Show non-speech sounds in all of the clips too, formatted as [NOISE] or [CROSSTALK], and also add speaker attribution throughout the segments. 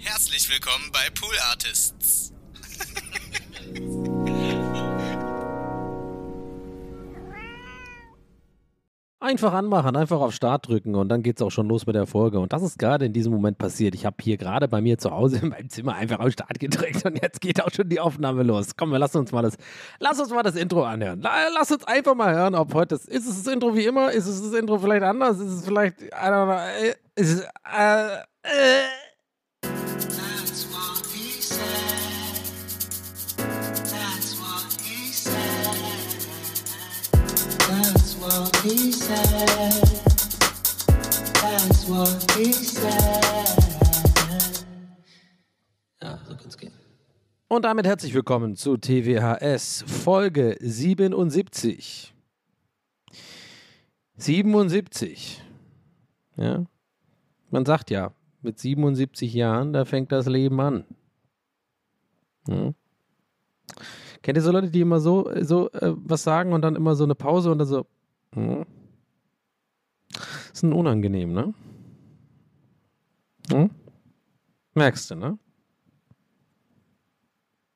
Speaker 1: Herzlich willkommen bei Pool Artists.
Speaker 2: Einfach anmachen, einfach auf Start drücken und dann geht's auch schon los mit der Folge. Und das ist gerade in diesem Moment passiert. Ich habe hier gerade bei mir zu Hause in meinem Zimmer einfach auf Start gedrückt und jetzt geht auch schon die Aufnahme los. Komm, wir lassen uns mal das, lass uns mal das Intro anhören. Lass uns einfach mal hören, ob heute das, ist es das Intro wie immer, ist es das Intro vielleicht anders, ist es vielleicht, I don't know, äh, ist es, äh, äh.
Speaker 3: Ja, so kann's gehen.
Speaker 2: Und damit herzlich willkommen zu TWHS Folge 77. 77. Ja. Man sagt ja, mit 77 Jahren, da fängt das Leben an. Ja. Kennt ihr so Leute, die immer so, so äh, was sagen und dann immer so eine Pause und dann so. Hm? Ist ein unangenehm, ne? Hm? Merkst du, ne?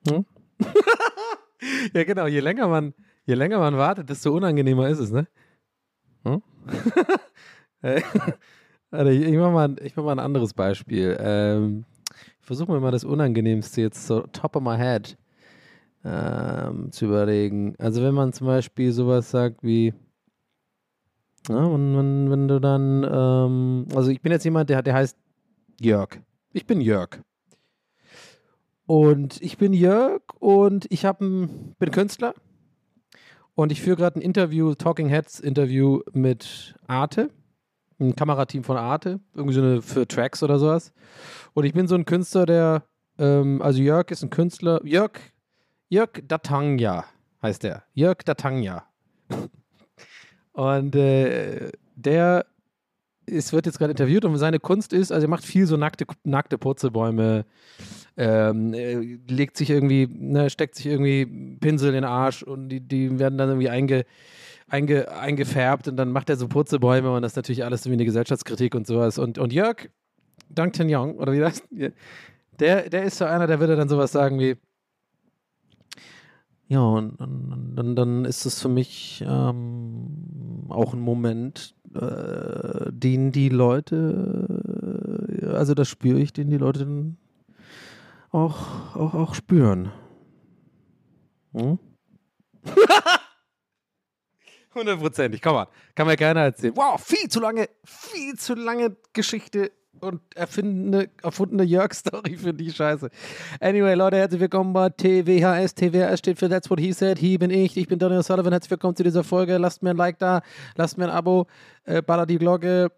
Speaker 2: Hm? [LAUGHS] ja, genau. Je länger man, je länger man wartet, desto unangenehmer ist es, ne? Hm? [LAUGHS] Warte, ich, ich mach mal, mach mal ein anderes Beispiel. Ähm, ich versuche mir mal das Unangenehmste jetzt so top of my head ähm, zu überlegen. Also wenn man zum Beispiel sowas sagt wie, ja, und wenn, wenn du dann, ähm, also ich bin jetzt jemand, der, der heißt Jörg. Ich bin Jörg. Und ich bin Jörg und ich hab ein, bin Künstler und ich führe gerade ein Interview, Talking Heads Interview mit Arte, ein Kamerateam von Arte, irgendwie so eine für Tracks oder sowas. Und ich bin so ein Künstler, der, ähm, also Jörg ist ein Künstler, Jörg, Jörg Datangya heißt der, Jörg Datangya. Und äh, der es wird jetzt gerade interviewt und seine Kunst ist, also er macht viel so nackte, nackte Purzelbäume, ähm, äh, legt sich irgendwie, ne, steckt sich irgendwie Pinsel in den Arsch und die, die werden dann irgendwie einge, einge, eingefärbt und dann macht er so Purzelbäume und das ist natürlich alles irgendwie eine Gesellschaftskritik und sowas. Und, und Jörg Duncan Young, oder wie das? Der, der ist so einer, der würde dann sowas sagen wie, ja, und, und dann, dann ist es für mich ähm, auch ein Moment, äh, den die Leute, äh, also das spüre ich, den die Leute auch, auch, auch spüren. Hm? Hundertprozentig, komm mal. Kann mir keiner erzählen. Wow, viel zu lange, viel zu lange Geschichte und erfindene, erfundene Jörg-Story für die Scheiße. Anyway, Leute, herzlich willkommen bei TWHS. TWHS steht für That's What He Said. Hier bin ich. Ich bin Daniel Sullivan. Herzlich willkommen zu dieser Folge. Lasst mir ein Like da, lasst mir ein Abo, äh, ballert die Glocke,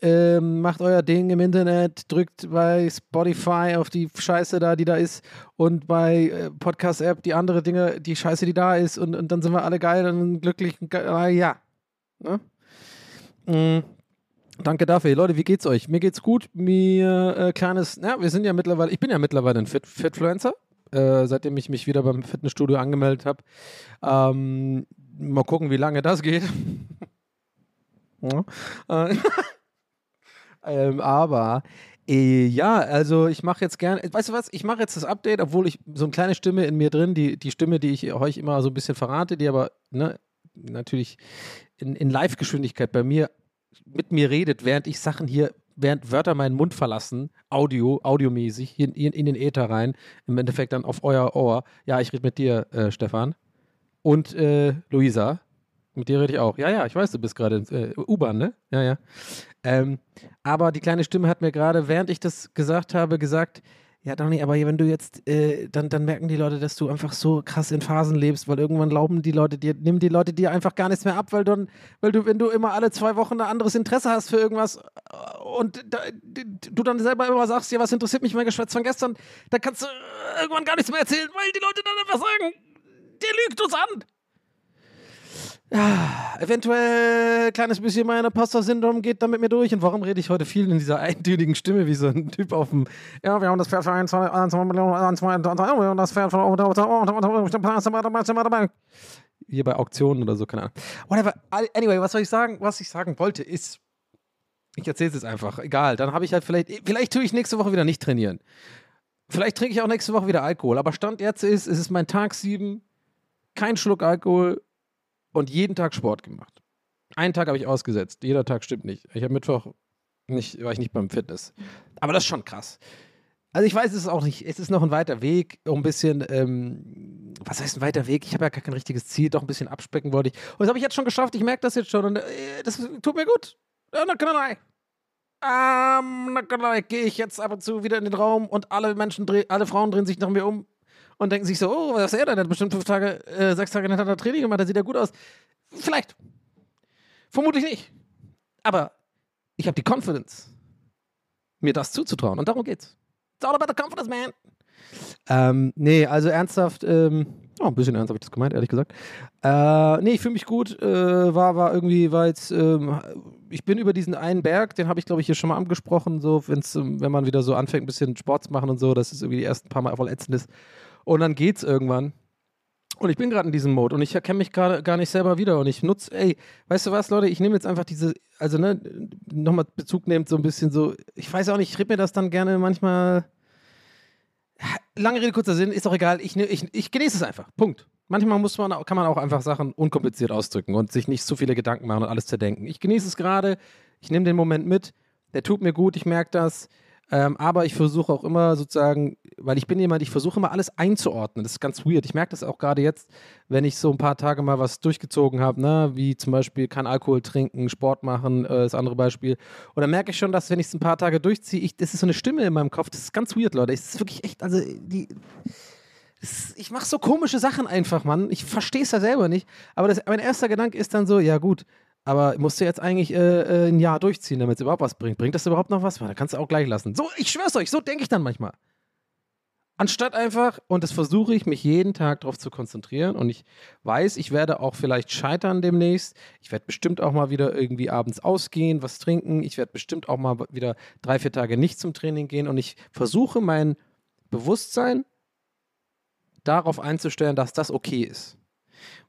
Speaker 2: ähm, macht euer Ding im Internet, drückt bei Spotify auf die Scheiße da, die da ist und bei äh, Podcast-App die andere Dinge, die Scheiße, die da ist und, und dann sind wir alle geil und glücklich. Und geil. Ah, ja. Ne? Mm. Danke dafür. Leute, wie geht's euch? Mir geht's gut. Mir äh, kleines, ja, wir sind ja mittlerweile, ich bin ja mittlerweile ein Fit Fitfluencer, äh, seitdem ich mich wieder beim Fitnessstudio angemeldet habe. Ähm, mal gucken, wie lange das geht. [LAUGHS] Äh, [LAUGHS] ähm, aber äh, ja, also ich mache jetzt gerne, weißt du was, ich mache jetzt das Update, obwohl ich so eine kleine Stimme in mir drin, die, die Stimme, die ich euch immer so ein bisschen verrate, die aber ne, natürlich in, in Live-Geschwindigkeit bei mir mit mir redet, während ich Sachen hier, während Wörter meinen Mund verlassen, Audio, audiomäßig, in, in, in den Äther rein, im Endeffekt dann auf euer Ohr. Ja, ich rede mit dir, äh, Stefan. Und äh, Luisa. Mit dir rede ich auch. Ja, ja, ich weiß, du bist gerade äh, U-Bahn, ne? Ja, ja. Ähm, aber die kleine Stimme hat mir gerade, während ich das gesagt habe, gesagt, ja, Donny, aber wenn du jetzt, äh, dann, dann merken die Leute, dass du einfach so krass in Phasen lebst, weil irgendwann glauben die Leute dir, nehmen die Leute dir einfach gar nichts mehr ab, weil, dann, weil du, wenn du immer alle zwei Wochen ein anderes Interesse hast für irgendwas äh, und da, du dann selber immer sagst, ja, was interessiert mich mein Geschwätz von gestern, dann kannst du irgendwann gar nichts mehr erzählen, weil die Leute dann einfach sagen, der lügt uns an. Ja, eventuell ein kleines bisschen mein Imposter-Syndrom geht da mit mir durch. Und warum rede ich heute viel in dieser eintönigen Stimme, wie so ein Typ auf dem. Ja, wir haben das Pferd für 1, 2 Millionen, 1, 2, 3 und das Pferd von. Hier bei Auktionen oder so, keine Ahnung. Whatever. Anyway, was soll ich sagen? Was ich sagen wollte ist. Ich erzähle es jetzt einfach. Egal. Dann habe ich halt vielleicht, vielleicht tue ich nächste Woche wieder nicht trainieren. Vielleicht trinke ich auch nächste Woche wieder Alkohol. Aber Stand jetzt ist, es ist mein Tag sieben, kein Schluck Alkohol und jeden Tag Sport gemacht. Einen Tag habe ich ausgesetzt. Jeder Tag stimmt nicht. Ich habe Mittwoch nicht, war ich nicht beim Fitness. Aber das ist schon krass. Also ich weiß es ist auch nicht, es ist noch ein weiter Weg, um ein bisschen, ähm, was heißt ein weiter Weg? Ich habe ja gar kein richtiges Ziel, doch ein bisschen abspecken wollte ich. Und das habe ich jetzt schon geschafft, ich merke das jetzt schon und äh, das tut mir gut. Ja, na klar. Ähm, na klar, gehe ich jetzt ab und zu wieder in den Raum und alle Menschen, alle Frauen drehen sich nach mir um und denken sich so, oh, was ist er denn? Der hat bestimmt fünf Tage, äh, sechs Tage hintereinander Training gemacht, der sieht ja gut aus. Vielleicht. Vermutlich nicht. Aber ich habe die Confidence, mir das zuzutrauen. Und darum geht's. It's all about the confidence, man. Ähm, nee, also ernsthaft, ähm, oh, ein bisschen ernst habe ich das gemeint, ehrlich gesagt. Äh, nee, ich fühle mich gut. Äh, war, war irgendwie, war jetzt, ähm, ich bin über diesen einen Berg, den habe ich, glaube ich, hier schon mal angesprochen, so, wenn's, ähm, wenn man wieder so anfängt, ein bisschen Sport zu machen und so, das ist irgendwie die ersten paar Mal voll ätzend ist. Und dann geht's irgendwann. Und ich bin gerade in diesem Mode und ich erkenne mich gerade gar nicht selber wieder und ich nutze, ey, weißt du was, Leute, ich nehme jetzt einfach diese, also ne, nochmal Bezug nehmt so ein bisschen so, ich weiß auch nicht, ich rede mir das dann gerne manchmal, lange Rede, kurzer Sinn, ist doch egal, ich, ne- ich, ich genieße es einfach, Punkt. Manchmal muss man, kann man auch einfach Sachen unkompliziert ausdrücken und sich nicht zu viele Gedanken machen und alles zerdenken. Ich genieße es gerade, ich nehme den Moment mit, der tut mir gut, ich merke das, ähm, aber ich versuche auch immer sozusagen, weil ich bin jemand, ich versuche immer alles einzuordnen. Das ist ganz weird. Ich merke das auch gerade jetzt, wenn ich so ein paar Tage mal was durchgezogen habe, ne? wie zum Beispiel kein Alkohol trinken, Sport machen, äh, das andere Beispiel. Und dann merke ich schon, dass wenn ich es ein paar Tage durchziehe, ich, das ist so eine Stimme in meinem Kopf. Das ist ganz weird, Leute. Das ist wirklich echt, also die. Ich mache so komische Sachen einfach, Mann. Ich verstehe es ja selber nicht. Aber das, mein erster Gedanke ist dann so, ja gut, aber musst du jetzt eigentlich äh, äh, ein Jahr durchziehen, damit es überhaupt was bringt? Bringt das überhaupt noch was? Da kannst du auch gleich lassen. So, ich schwör's euch, so denke ich dann manchmal. Anstatt einfach, und das versuche ich, mich jeden Tag darauf zu konzentrieren. Und ich weiß, ich werde auch vielleicht scheitern demnächst. Ich werde bestimmt auch mal wieder irgendwie abends ausgehen, was trinken. Ich werde bestimmt auch mal wieder drei, vier Tage nicht zum Training gehen. Und ich versuche mein Bewusstsein darauf einzustellen, dass das okay ist.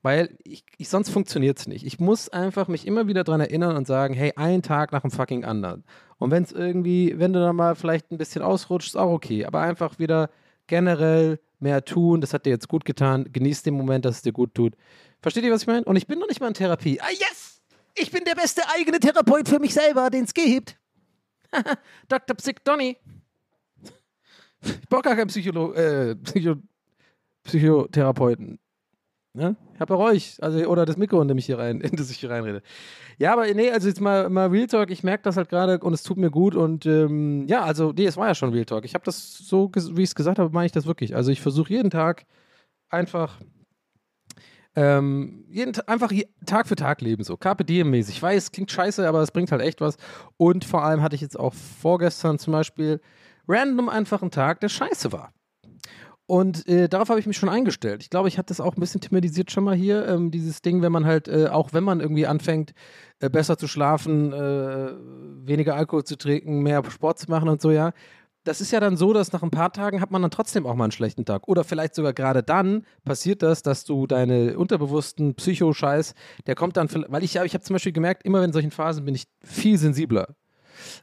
Speaker 2: Weil ich, ich sonst funktioniert es nicht. Ich muss einfach mich immer wieder daran erinnern und sagen, hey, ein Tag nach dem fucking anderen. Und wenn es irgendwie, wenn du dann mal vielleicht ein bisschen ausrutscht, ist auch okay. Aber einfach wieder generell mehr tun. Das hat dir jetzt gut getan. Genieß den Moment, dass es dir gut tut. Versteht ihr, was ich meine? Und ich bin noch nicht mal in Therapie. Ah, yes! Ich bin der beste eigene Therapeut für mich selber, den es gibt. [LAUGHS] Dr. Psych Donny. Ich brauche gar keinen Psycholo äh, Psycho Psychotherapeuten. Ne? Ich habe auch euch, also oder das Mikro, in dem ich hier rein, [LAUGHS] in das ich hier reinrede. Ja, aber nee, also jetzt mal, mal Real Talk, ich merke das halt gerade und es tut mir gut und ähm, ja, also nee, es war ja schon Real Talk. Ich habe das so, wie ich es gesagt habe, meine ich das wirklich. Also ich versuche jeden Tag einfach ähm, jeden einfach Tag für Tag leben, so Carpe Diem mäßig. Ich weiß, klingt scheiße, aber es bringt halt echt was. Und vor allem hatte ich jetzt auch vorgestern zum Beispiel random einfach einen Tag, der scheiße war. Und äh, darauf habe ich mich schon eingestellt. Ich glaube, ich hatte das auch ein bisschen thematisiert schon mal hier. Ähm, dieses Ding, wenn man halt, äh, auch wenn man irgendwie anfängt, äh, besser zu schlafen, äh, weniger Alkohol zu trinken, mehr Sport zu machen und so, ja. Das ist ja dann so, dass nach ein paar Tagen hat man dann trotzdem auch mal einen schlechten Tag. Oder vielleicht sogar gerade dann passiert das, dass du deine unterbewussten Psycho-Scheiß, der kommt dann, weil ich, ja, ich habe zum Beispiel gemerkt, immer in solchen Phasen bin ich viel sensibler.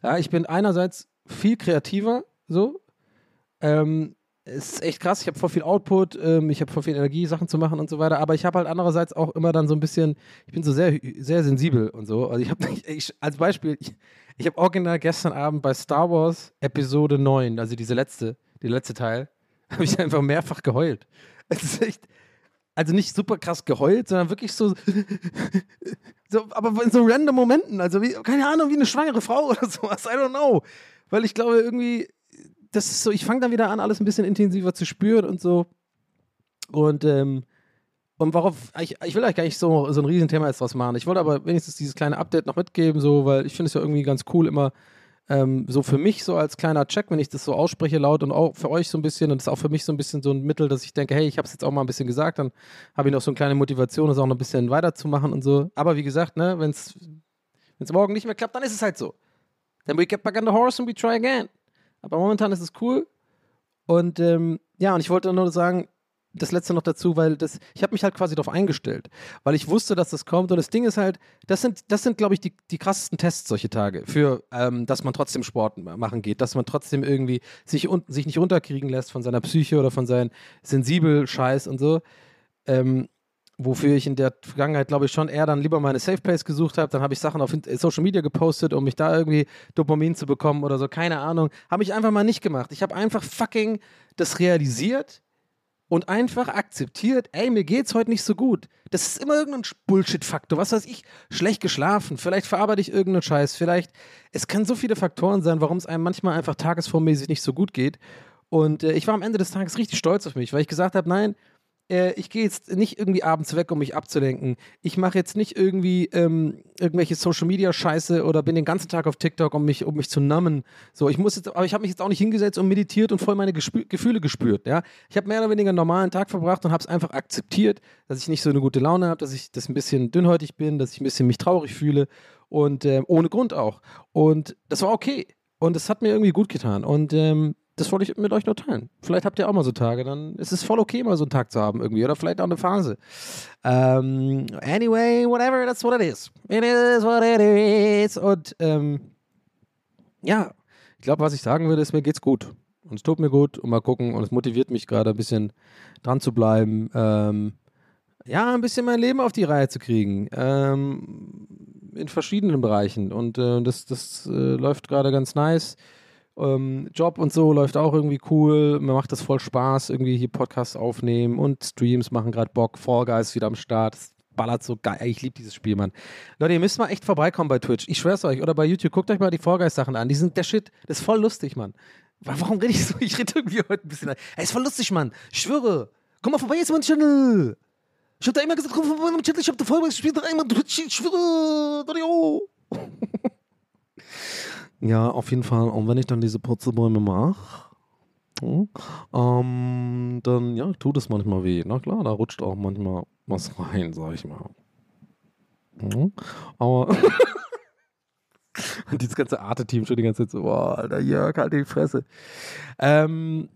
Speaker 2: Ja, ich bin einerseits viel kreativer, so. Ähm, es ist echt krass, ich habe voll viel Output, ähm, ich habe voll viel Energie, Sachen zu machen und so weiter, aber ich habe halt andererseits auch immer dann so ein bisschen, ich bin so sehr, sehr sensibel und so. Also ich habe, [LAUGHS] als Beispiel, ich, ich habe original gestern Abend bei Star Wars Episode 9, also diese letzte, der letzte Teil, [LAUGHS] habe ich einfach mehrfach geheult. Es ist echt, also nicht super krass geheult, sondern wirklich so, [LAUGHS] so aber in so random Momenten, also wie, keine Ahnung, wie eine schwangere Frau oder sowas, I don't know. Weil ich glaube, irgendwie, das ist so, ich fange dann wieder an, alles ein bisschen intensiver zu spüren und so. Und, ähm, und worauf, ich, ich will eigentlich gar nicht so, so ein Riesenthema jetzt draus machen. Ich wollte aber wenigstens dieses kleine Update noch mitgeben, so, weil ich finde es ja irgendwie ganz cool, immer ähm, so für mich so als kleiner Check, wenn ich das so ausspreche laut und auch für euch so ein bisschen und das ist auch für mich so ein bisschen so ein Mittel, dass ich denke, hey, ich habe es jetzt auch mal ein bisschen gesagt, dann habe ich noch so eine kleine Motivation, das auch noch ein bisschen weiterzumachen und so. Aber wie gesagt, ne, wenn es morgen nicht mehr klappt, dann ist es halt so. Then we get back on the horse and we try again. Aber momentan ist es cool. Und ähm, ja, und ich wollte nur sagen, das letzte noch dazu, weil das, ich habe mich halt quasi darauf eingestellt, weil ich wusste, dass das kommt. Und das Ding ist halt, das sind, das sind, glaube ich, die, die krassesten Tests solche Tage für, ähm, dass man trotzdem Sport machen geht, dass man trotzdem irgendwie sich, un sich nicht unterkriegen lässt von seiner Psyche oder von seinem sensibel Scheiß und so. Ähm, wofür ich in der Vergangenheit, glaube ich, schon eher dann lieber meine Safe Place gesucht habe. Dann habe ich Sachen auf Social Media gepostet, um mich da irgendwie Dopamin zu bekommen oder so. Keine Ahnung. Habe ich einfach mal nicht gemacht. Ich habe einfach fucking das realisiert und einfach akzeptiert, ey, mir geht's heute nicht so gut. Das ist immer irgendein Bullshit-Faktor. Was weiß ich, schlecht geschlafen, vielleicht verarbeite ich irgendeinen Scheiß, vielleicht, es kann so viele Faktoren sein, warum es einem manchmal einfach tagesformmäßig nicht so gut geht. Und äh, ich war am Ende des Tages richtig stolz auf mich, weil ich gesagt habe, nein, äh, ich gehe jetzt nicht irgendwie abends weg, um mich abzulenken. Ich mache jetzt nicht irgendwie ähm, irgendwelche Social Media Scheiße oder bin den ganzen Tag auf TikTok, um mich, um mich zu nummen. So, ich muss jetzt, aber ich habe mich jetzt auch nicht hingesetzt und meditiert und voll meine Gespü Gefühle gespürt. Ja, ich habe mehr oder weniger einen normalen Tag verbracht und habe es einfach akzeptiert, dass ich nicht so eine gute Laune habe, dass ich das ein bisschen dünnhäutig bin, dass ich ein bisschen mich traurig fühle und äh, ohne Grund auch. Und das war okay. Und es hat mir irgendwie gut getan. Und ähm, das wollte ich mit euch nur teilen. Vielleicht habt ihr auch mal so Tage, dann ist es voll okay, mal so einen Tag zu haben irgendwie. Oder vielleicht auch eine Phase. Um, anyway, whatever, that's what it is. It is what it is. Und ähm, ja, ich glaube, was ich sagen würde, ist, mir geht's gut. Und es tut mir gut und mal gucken. Und es motiviert mich gerade ein bisschen dran zu bleiben. Ähm, ja, ein bisschen mein Leben auf die Reihe zu kriegen. Ähm, in verschiedenen Bereichen. Und äh, das, das äh, läuft gerade ganz nice. Ähm, Job und so läuft auch irgendwie cool. Mir macht das voll Spaß, irgendwie hier Podcasts aufnehmen und Streams machen gerade Bock. Fall Guys wieder am Start. Das ballert so geil. Ich liebe dieses Spiel, Mann. Leute, ihr müsst mal echt vorbeikommen bei Twitch. Ich schwör's euch. Oder bei YouTube. Guckt euch mal die Fall Guys Sachen an. Die sind der Shit. Das ist voll lustig, Mann. Warum rede ich so? Ich rede irgendwie heute ein bisschen. Ey, ist voll lustig, Mann. Ich schwöre. Komm mal vorbei jetzt, mein Channel. Ich hab da immer gesagt, komm vorbei in meinem Channel. Ich hab da voll gespielt. Einmal Twitch. Ich schwöre. Dario. [LAUGHS] Ja, auf jeden Fall. Und wenn ich dann diese Purzelbäume mache, ähm, dann ja, tut es manchmal weh. Na klar, da rutscht auch manchmal was rein, sag ich mal. Mhm. Aber [LAUGHS] dieses ganze Arte-Team schon die ganze Zeit so, boah, Alter, Jörg, halt die Fresse. Ähm,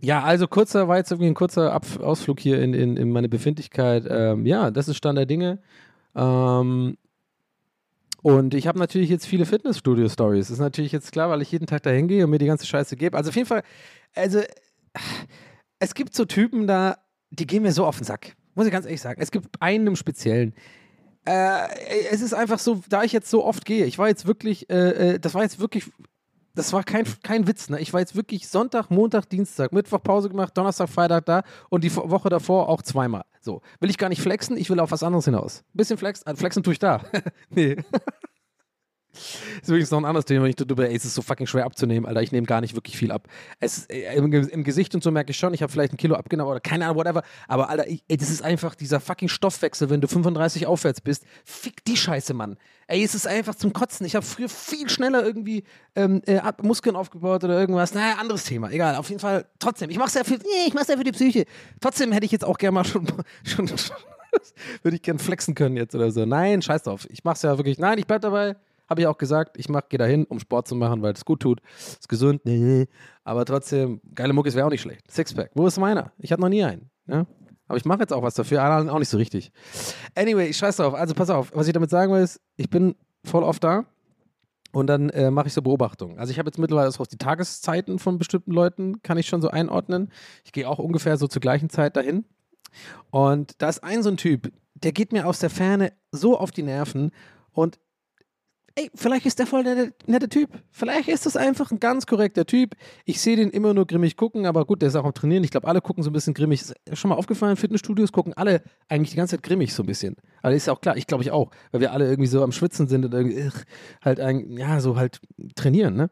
Speaker 2: ja, also kurzer, war jetzt ein kurzer Ab Ausflug hier in, in, in meine Befindlichkeit. Ähm, ja, das ist Stand der Dinge. Ähm, und ich habe natürlich jetzt viele Fitnessstudio-Stories. Ist natürlich jetzt klar, weil ich jeden Tag dahin gehe und mir die ganze Scheiße gebe. Also auf jeden Fall, also es gibt so Typen da, die gehen mir so auf den Sack. Muss ich ganz ehrlich sagen. Es gibt einen im Speziellen. Äh, es ist einfach so, da ich jetzt so oft gehe, ich war jetzt wirklich, äh, äh das war jetzt wirklich das war kein, kein Witz, ne? Ich war jetzt wirklich Sonntag, Montag, Dienstag, Mittwoch Pause gemacht, Donnerstag, Freitag da und die Woche davor auch zweimal. So. Will ich gar nicht flexen, ich will auf was anderes hinaus. Bisschen flex, äh, flexen tue ich da. [LAUGHS] nee. [LAUGHS] ist übrigens noch ein anderes Thema, wenn ich darüber, ey, es ist so fucking schwer abzunehmen, Alter. Ich nehme gar nicht wirklich viel ab. Es, äh, im, im, Gesicht und so merke ich schon, ich habe vielleicht ein Kilo abgenommen oder keine Ahnung, whatever. Aber Alter, ey, das ist einfach dieser fucking Stoffwechsel, wenn du 35 aufwärts bist. Fick die Scheiße, Mann. Ey, es ist einfach zum Kotzen. Ich habe früher viel schneller irgendwie ähm, äh, Muskeln aufgebaut oder irgendwas. Naja, anderes Thema. Egal, auf jeden Fall. Trotzdem, ich mache es ja für, ja für die Psyche. Trotzdem hätte ich jetzt auch gerne mal schon, [LAUGHS] schon, [LAUGHS] würde ich gern flexen können jetzt oder so. Nein, scheiß drauf. Ich mach's ja wirklich. Nein, ich bleib dabei. Habe ich auch gesagt, ich gehe dahin, um Sport zu machen, weil es gut tut. Ist gesund. Nee. Aber trotzdem, geile Muckis wäre auch nicht schlecht. Sixpack. Wo ist meiner? Ich hatte noch nie einen. Ja? Aber ich mache jetzt auch was dafür, auch nicht so richtig. Anyway, ich scheiß drauf. Also pass auf, was ich damit sagen will, ist, ich bin voll oft da und dann äh, mache ich so Beobachtungen. Also ich habe jetzt mittlerweile auch die Tageszeiten von bestimmten Leuten, kann ich schon so einordnen. Ich gehe auch ungefähr so zur gleichen Zeit dahin. Und da ist ein so ein Typ, der geht mir aus der Ferne so auf die Nerven und ey, vielleicht ist der voll der nette Typ. Vielleicht ist das einfach ein ganz korrekter Typ. Ich sehe den immer nur grimmig gucken, aber gut, der ist auch am Trainieren. Ich glaube, alle gucken so ein bisschen grimmig. Ist schon mal aufgefallen, Fitnessstudios gucken alle eigentlich die ganze Zeit grimmig so ein bisschen. Aber ist ja auch klar, ich glaube ich auch, weil wir alle irgendwie so am Schwitzen sind und irgendwie halt ein, ja, so halt trainieren, ne?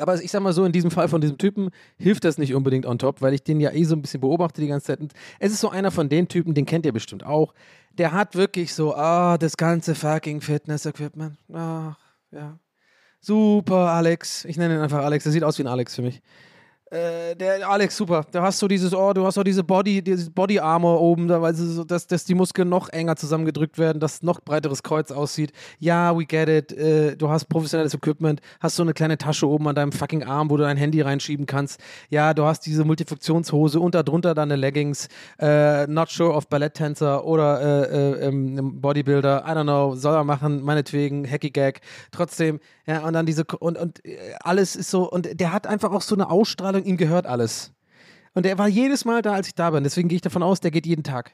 Speaker 2: Aber ich sag mal so, in diesem Fall von diesem Typen hilft das nicht unbedingt on top, weil ich den ja eh so ein bisschen beobachte die ganze Zeit. Und es ist so einer von den Typen, den kennt ihr bestimmt auch. Der hat wirklich so, ah, oh, das ganze fucking Fitness-Equipment. Ach, ja. Super, Alex. Ich nenne ihn einfach Alex. Er sieht aus wie ein Alex für mich. Äh, der Alex, super. Da hast du dieses, oh, du hast auch diese Body, dieses Body Armor oben, da, weil so, dass, dass die Muskeln noch enger zusammengedrückt werden, dass noch breiteres Kreuz aussieht. Ja, we get it. Äh, du hast professionelles Equipment, hast so eine kleine Tasche oben an deinem fucking Arm, wo du dein Handy reinschieben kannst. Ja, du hast diese Multifunktionshose und darunter deine Leggings. Äh, not sure of Balletttänzer oder äh, äh, ähm, Bodybuilder. I don't know. Soll er machen, meinetwegen. Hacky Gag. Trotzdem, ja, und dann diese, und, und alles ist so, und der hat einfach auch so eine Ausstrahlung, ihm gehört alles. Und er war jedes Mal da, als ich da bin. Deswegen gehe ich davon aus, der geht jeden Tag.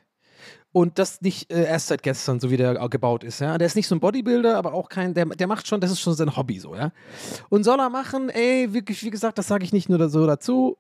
Speaker 2: Und das nicht äh, erst seit gestern, so wie der gebaut ist, ja. Der ist nicht so ein Bodybuilder, aber auch kein, der, der macht schon, das ist schon sein Hobby so, ja. Und soll er machen, ey, wirklich, wie gesagt, das sage ich nicht nur so dazu.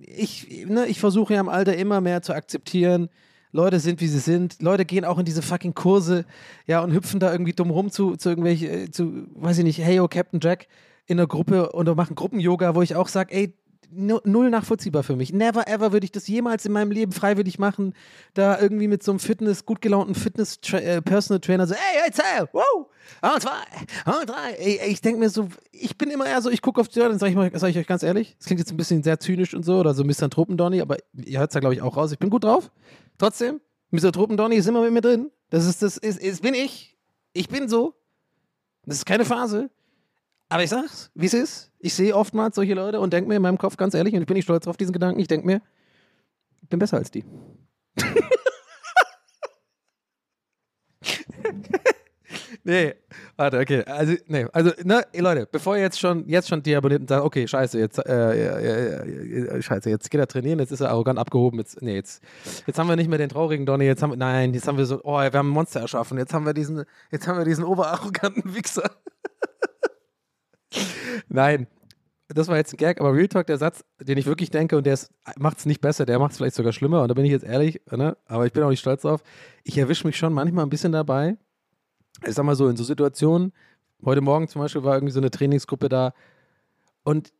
Speaker 2: Ich, ne, ich versuche ja im Alter immer mehr zu akzeptieren, Leute sind, wie sie sind. Leute gehen auch in diese fucking Kurse, ja, und hüpfen da irgendwie dumm rum zu, zu irgendwelchen, äh, zu, weiß ich nicht, hey, oh, Captain Jack in der Gruppe und machen Gruppen-Yoga, wo ich auch sage, ey, null nachvollziehbar für mich. Never ever würde ich das jemals in meinem Leben freiwillig machen, da irgendwie mit so einem Fitness, gut gelaunten Fitness-Personal Trainer so, ey, hey, zähl, wow, und zwei, und drei. Ey, ich denke mir so, ich bin immer eher so, ich gucke auf die Leute, dann sage ich, sag ich euch ganz ehrlich, das klingt jetzt ein bisschen sehr zynisch und so, oder so Misanthropen-Donny, aber ihr hört es ja, glaube ich, auch raus. Ich bin gut drauf. Trotzdem, Misanthropen-Donny ist immer mit mir drin. Das ist, das ist, ist, bin ich. Ich bin so. Das ist keine Phase. Aber ich sag's, wie es ist. Ich sehe oftmals solche Leute und denke mir in meinem Kopf ganz ehrlich, und ich bin nicht stolz auf diesen Gedanken, ich denke mir, ich bin besser als die. [LAUGHS] nee, warte, okay. Also, nee, also, ne, Leute, bevor ihr jetzt schon, jetzt schon deabonniert und sagt, okay, scheiße, jetzt, äh, äh, äh, scheiße, jetzt geht er trainieren, jetzt ist er arrogant abgehoben, jetzt, nee, jetzt, jetzt haben wir nicht mehr den traurigen Donny, jetzt haben wir, nein, jetzt haben wir so, oh, wir haben ein Monster erschaffen, jetzt haben wir diesen, jetzt haben wir diesen oberarroganten Wichser. Nein, das war jetzt ein Gag, aber Real Talk, der Satz, den ich wirklich denke, und der macht es nicht besser, der macht es vielleicht sogar schlimmer, und da bin ich jetzt ehrlich, ne? aber ich bin auch nicht stolz drauf. Ich erwische mich schon manchmal ein bisschen dabei. Ich sag mal so, in so Situationen, heute Morgen zum Beispiel war irgendwie so eine Trainingsgruppe da, und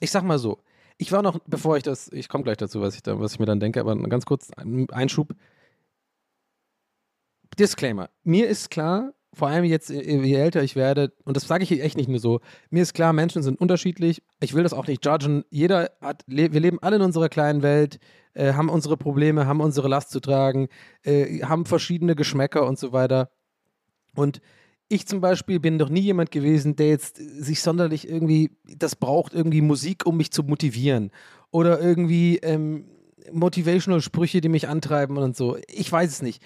Speaker 2: ich sag mal so, ich war noch, bevor ich das, ich komme gleich dazu, was ich, da, was ich mir dann denke, aber ganz kurz ein Einschub. Disclaimer. Mir ist klar, vor allem jetzt, äh, je älter ich werde, und das sage ich echt nicht nur so, mir ist klar, Menschen sind unterschiedlich. Ich will das auch nicht judgen. Jeder hat, wir leben alle in unserer kleinen Welt, äh, haben unsere Probleme, haben unsere Last zu tragen, äh, haben verschiedene Geschmäcker und so weiter. Und ich zum Beispiel bin noch nie jemand gewesen, der jetzt sich sonderlich irgendwie, das braucht irgendwie Musik, um mich zu motivieren. Oder irgendwie ähm, motivational Sprüche, die mich antreiben und so. Ich weiß es nicht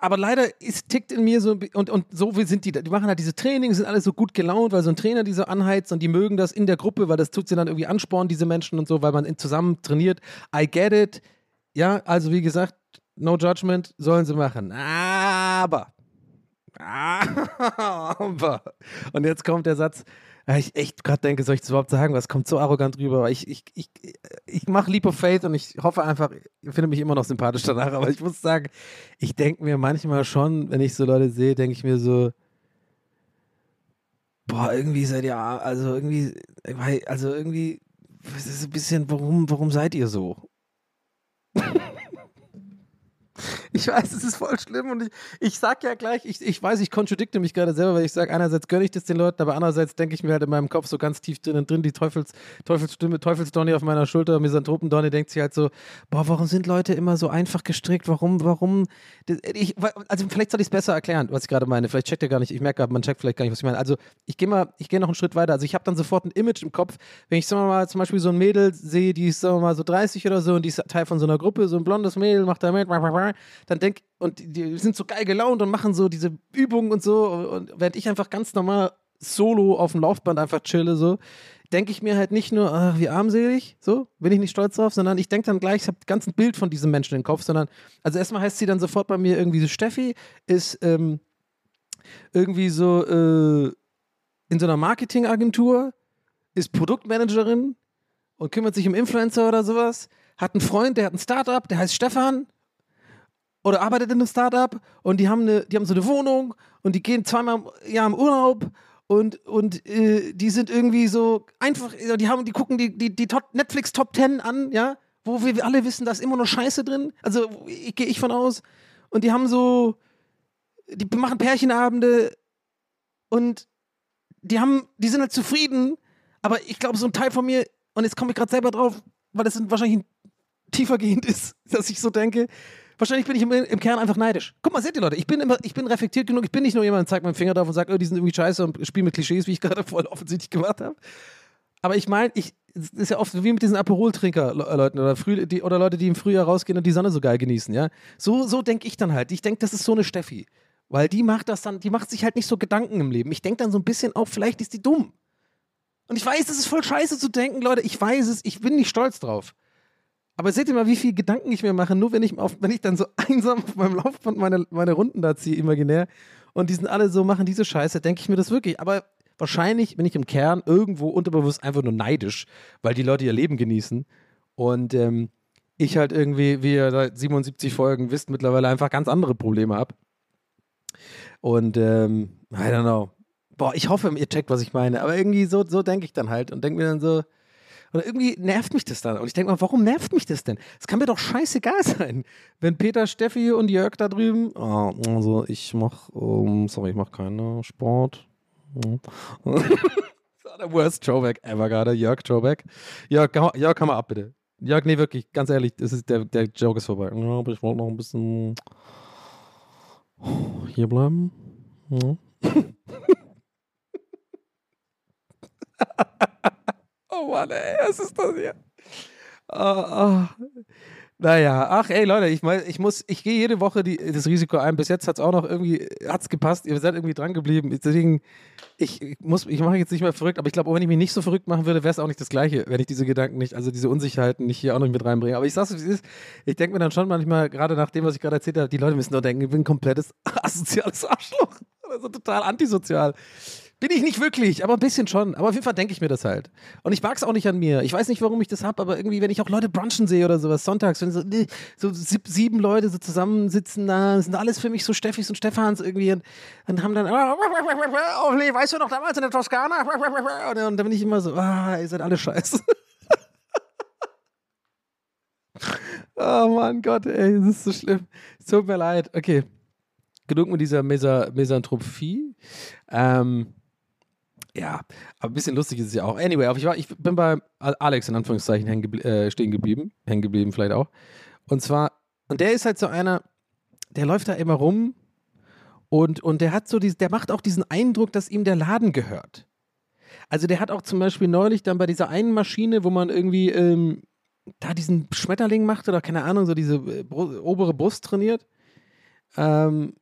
Speaker 2: aber leider es tickt in mir so und, und so wie sind die, die machen halt diese Trainings, sind alle so gut gelaunt, weil so ein Trainer die so anheizt und die mögen das in der Gruppe, weil das tut sie dann irgendwie anspornen, diese Menschen und so, weil man zusammen trainiert. I get it. Ja, also wie gesagt, no judgment, sollen sie machen. Aber, [LAUGHS] aber, und jetzt kommt der Satz, ich echt gerade denke, soll ich das überhaupt sagen? Was kommt so arrogant rüber? Ich, ich, ich, ich mache Leap of Faith und ich hoffe einfach, ihr findet mich immer noch sympathisch danach, aber ich muss sagen, ich denke mir manchmal schon, wenn ich so Leute sehe, denke ich mir so, boah, irgendwie seid ihr, also irgendwie, weil- also irgendwie, es ist ein bisschen, warum, warum seid ihr so? [LAUGHS] Ich weiß, es ist voll schlimm und ich, ich sag ja gleich, ich, ich weiß, ich kontradikte mich gerade selber, weil ich sage, einerseits gönne ich das den Leuten, aber andererseits denke ich mir halt in meinem Kopf so ganz tief drinnen drin, die Teufels, Teufelsstimme, Teufelsdonny auf meiner Schulter, Misanthropen-Donny denkt sich halt so, boah, warum sind Leute immer so einfach gestrickt? Warum, warum? Ich, also vielleicht soll ich es besser erklären, was ich gerade meine. Vielleicht checkt ihr gar nicht, ich merke gerade, man checkt vielleicht gar nicht, was ich meine. Also ich gehe mal, ich gehe noch einen Schritt weiter. Also ich habe dann sofort ein Image im Kopf, wenn ich sagen wir mal zum Beispiel so ein Mädel sehe, die ist sagen wir mal so 30 oder so und die ist Teil von so einer Gruppe, so ein blondes Mädel macht da mit, dann denk und die, die sind so geil gelaunt und machen so diese Übungen und so. Und während ich einfach ganz normal solo auf dem Laufband einfach chille so, denke ich mir halt nicht nur, ach, wie armselig, so, bin ich nicht stolz drauf, sondern ich denke dann gleich, ich habe ganz ein Bild von diesem Menschen im Kopf, sondern, also erstmal heißt sie dann sofort bei mir irgendwie so, Steffi ist ähm, irgendwie so äh, in so einer Marketingagentur, ist Produktmanagerin und kümmert sich um Influencer oder sowas, hat einen Freund, der hat ein Startup, der heißt Stefan oder arbeitet in einem Startup und die haben, eine, die haben so eine Wohnung und die gehen zweimal im Jahr im Urlaub und, und äh, die sind irgendwie so einfach, die haben, die gucken die, die, die Top, Netflix Top 10 an, ja, wo wir alle wissen, da ist immer nur Scheiße drin. Also ich, gehe ich von aus. Und die haben so, die machen Pärchenabende und die haben, die sind halt zufrieden, aber ich glaube, so ein Teil von mir und jetzt komme ich gerade selber drauf, weil das wahrscheinlich tiefergehend [LAUGHS] ist, dass ich so denke, wahrscheinlich bin ich im, im, Kern einfach neidisch. Guck mal, seht ihr Leute, ich bin immer, ich bin reflektiert genug, ich bin nicht nur jemand, der zeigt meinen Finger drauf und sagt, oh, die sind irgendwie scheiße und spiele mit Klischees, wie ich gerade [LAUGHS] voll offensichtlich gemacht habe. Aber ich meine, ich, es ist ja oft wie mit diesen Aperol-Trinker-Leuten oder, die, oder Leute, die im Frühjahr rausgehen und die Sonne so geil genießen, ja. So, so denke ich dann halt. Ich denke, das ist so eine Steffi. Weil die macht das dann, die macht sich halt nicht so Gedanken im Leben. Ich denke dann so ein bisschen auch, vielleicht ist die dumm. Und ich weiß, das ist voll scheiße zu denken, Leute. Ich weiß es, ich bin nicht stolz drauf. Aber seht ihr mal, wie viele Gedanken ich mir mache, nur wenn ich, auf, wenn ich dann so [LAUGHS] einsam auf meinem Laufband meine, meine Runden da ziehe, imaginär, und die sind alle so, machen diese Scheiße, denke ich mir das wirklich. Aber wahrscheinlich bin ich im Kern irgendwo unterbewusst einfach nur neidisch, weil die Leute ihr Leben genießen. Und ähm, ich halt irgendwie, wie ihr seit 77 Folgen wisst, mittlerweile einfach ganz andere Probleme habe. Und ähm, I don't know. Boah, ich hoffe, ihr checkt, was ich meine. Aber irgendwie so, so denke ich dann halt und denke mir dann so, oder irgendwie nervt mich das dann. Und ich denke mal, warum nervt mich das denn? Es kann mir doch scheißegal sein, wenn Peter, Steffi und Jörg da drüben, oh, also ich mach, um, sorry, ich mach keinen Sport. [LAUGHS] war der worst Throwback ever gerade, Jörg Throwback. Jörg, Jörg, komm mal ab, bitte. Jörg, nee, wirklich, ganz ehrlich, das ist, der, der Joke ist vorbei. Ja, aber ich wollte noch ein bisschen hier bleiben. Ja. [LAUGHS] oh Mann, ey, was ist das hier? Oh, oh. Naja, ach ey Leute, ich, mein, ich muss, ich gehe jede Woche die, das Risiko ein. Bis jetzt hat es auch noch irgendwie, hat es gepasst, ihr seid irgendwie dran geblieben. Deswegen, ich, ich muss, ich mache jetzt nicht mehr verrückt, aber ich glaube, wenn ich mich nicht so verrückt machen würde, wäre es auch nicht das Gleiche, wenn ich diese Gedanken nicht, also diese Unsicherheiten nicht hier auch noch mit reinbringe. Aber ich sag's, wie es ist, ich denke mir dann schon manchmal, gerade nach dem, was ich gerade erzählt habe, die Leute müssen nur denken, ich bin ein komplettes [LAUGHS] asoziales Arschloch. Also total antisozial. Bin ich nicht wirklich, aber ein bisschen schon. Aber auf jeden Fall denke ich mir das halt. Und ich mag es auch nicht an mir. Ich weiß nicht, warum ich das habe, aber irgendwie, wenn ich auch Leute brunchen sehe oder sowas, sonntags, wenn so, so sieben Leute so zusammensitzen, da sind alles für mich so Steffis und Stefans irgendwie und, und haben dann, [LAUGHS] oh nee, weißt du noch damals in der Toskana? [LAUGHS] Und dann bin ich immer so, ah, ihr seid alle scheiße. [LAUGHS] oh Mann, Gott, ey, das ist so schlimm. Es tut mir leid. Okay. Genug mit dieser Mesa Mesanthropie. Ähm, ja, aber ein bisschen lustig ist es ja auch. Anyway, ich, war, ich bin bei Alex in Anführungszeichen geblie äh, stehen geblieben, hängen geblieben vielleicht auch. Und zwar, und der ist halt so einer, der läuft da immer rum und, und der hat so dieses, der macht auch diesen Eindruck, dass ihm der Laden gehört. Also der hat auch zum Beispiel neulich dann bei dieser einen Maschine, wo man irgendwie ähm, da diesen Schmetterling macht oder keine Ahnung, so diese äh, obere Brust trainiert. Ähm,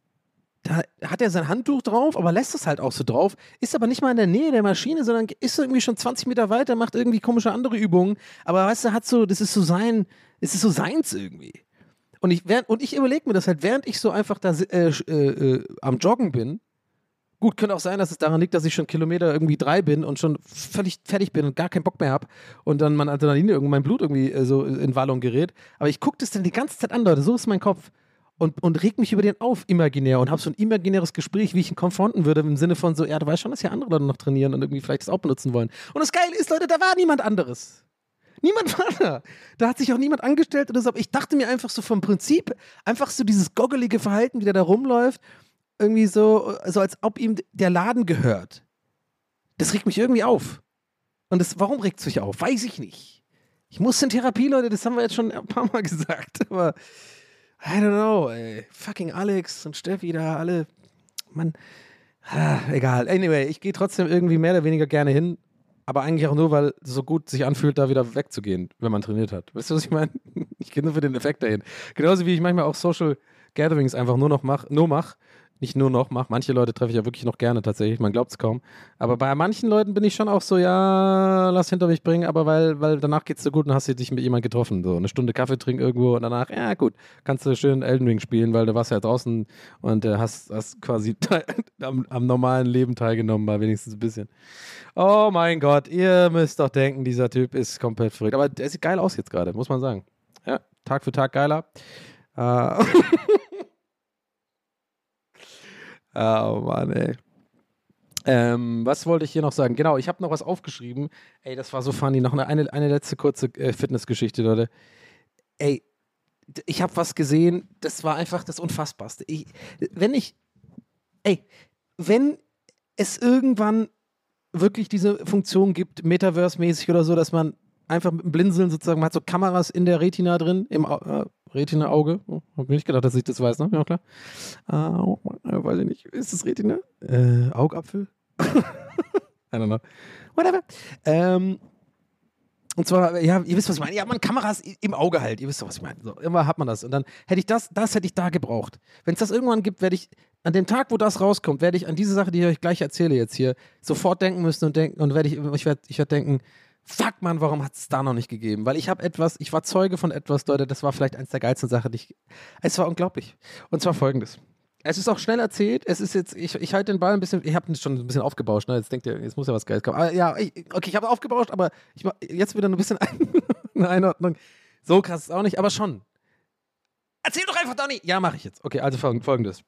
Speaker 2: da hat er sein Handtuch drauf, aber lässt es halt auch so drauf, ist aber nicht mal in der Nähe der Maschine, sondern ist irgendwie schon 20 Meter weiter, macht irgendwie komische andere Übungen, aber weißt du, hat so, das ist so sein, es ist so seins irgendwie. Und ich, ich überlege mir das halt, während ich so einfach da äh, äh, äh, am Joggen bin, gut, könnte auch sein, dass es daran liegt, dass ich schon Kilometer irgendwie drei bin und schon völlig fertig bin und gar keinen Bock mehr habe und dann mein Adrenalin, mein Blut irgendwie äh, so in Wallung gerät. Aber ich gucke das dann die ganze Zeit an, Leute, so ist mein Kopf und, und reg mich über den auf, imaginär, und habe so ein imaginäres Gespräch, wie ich ihn konfronten würde, im Sinne von so, ja, du weißt schon, dass hier andere Leute noch trainieren und irgendwie vielleicht das auch benutzen wollen. Und das Geile ist, Leute, da war niemand anderes. Niemand war da. Da hat sich auch niemand angestellt oder so. Aber ich dachte mir einfach so vom Prinzip, einfach so dieses goggelige Verhalten, wie der da rumläuft, irgendwie so, so als ob ihm der Laden gehört. Das regt mich irgendwie auf. Und das, warum regt es mich auf? Weiß ich nicht. Ich muss in Therapie, Leute, das haben wir jetzt schon ein paar Mal [LAUGHS] gesagt. Aber I don't know, ey. Fucking Alex und Steffi da, alle. Mann. Ah, egal. Anyway, ich gehe trotzdem irgendwie mehr oder weniger gerne hin. Aber eigentlich auch nur, weil es so gut sich anfühlt, da wieder wegzugehen, wenn man trainiert hat. Weißt du, was ich meine? [LAUGHS] Ich gehe nur für den Effekt dahin. Genauso wie ich manchmal auch Social Gatherings einfach nur noch mach, nur mache, nicht nur noch mache. Manche Leute treffe ich ja wirklich noch gerne tatsächlich, man glaubt es kaum. Aber bei manchen Leuten bin ich schon auch so, ja, lass hinter mich bringen, aber weil, weil danach es so gut und hast du dich mit jemandem getroffen. So eine Stunde Kaffee trinken irgendwo und danach, ja gut, kannst du schön Elden Ring spielen, weil du warst ja draußen und äh, hast, hast quasi [LAUGHS] am, am normalen Leben teilgenommen, mal wenigstens ein bisschen. Oh mein Gott, ihr müsst doch denken, dieser Typ ist komplett verrückt. Aber der sieht geil aus jetzt gerade, muss man sagen. Ja, Tag für Tag geiler. Äh, [LAUGHS] Oh Mann, ey. Ähm, was wollte ich hier noch sagen? Genau, ich habe noch was aufgeschrieben. Ey, das war so funny. Noch eine, eine, letzte kurze äh, Fitnessgeschichte, Leute. Ey, ich habe was gesehen, das war einfach das Unfassbarste. Ich, wenn ich, ey, wenn es irgendwann wirklich diese Funktion gibt, Metaverse-mäßig oder so, dass man einfach mit dem Blinzeln sozusagen. Man hat so Kameras in der Retina drin, im äh, Retina-Auge. Oh, hab mir nicht gedacht, dass ich das weiß, ne? Ja, klar. Äh, weiß ich nicht. Ist das Retina? Äh, Augapfel? [LAUGHS] I don't know. Whatever. Ähm, und zwar, ja, ihr wisst, was ich meine. Ja, man Kameras im Auge halt. Ihr wisst doch, was ich meine. So, immer hat man das. Und dann hätte ich das, das hätte ich da gebraucht. Wenn es das irgendwann gibt, werde ich, an dem Tag, wo das rauskommt, werde ich an diese Sache, die ich euch gleich erzähle jetzt hier, sofort denken müssen und denken, und werde ich, ich werde ich werd denken, fuck man, warum hat es da noch nicht gegeben? Weil ich habe etwas, ich war Zeuge von etwas, Leute, das war vielleicht eins der geilsten Sachen, die ich, es war unglaublich. Und zwar folgendes. Es ist auch schnell erzählt. Es ist jetzt, ich, ich halte den Ball ein bisschen, ich habe schon ein bisschen aufgebauscht. Ne? Jetzt denkt ihr, jetzt muss ja was Geiles kommen. Aber ja, ich, okay, ich habe aufgebauscht, aber ich mach jetzt wieder ein bisschen [LAUGHS] ein, eine Einordnung. So krass ist auch nicht, aber schon. Erzähl doch einfach, Donny. Ja, mache ich jetzt. Okay, also folg- folgendes.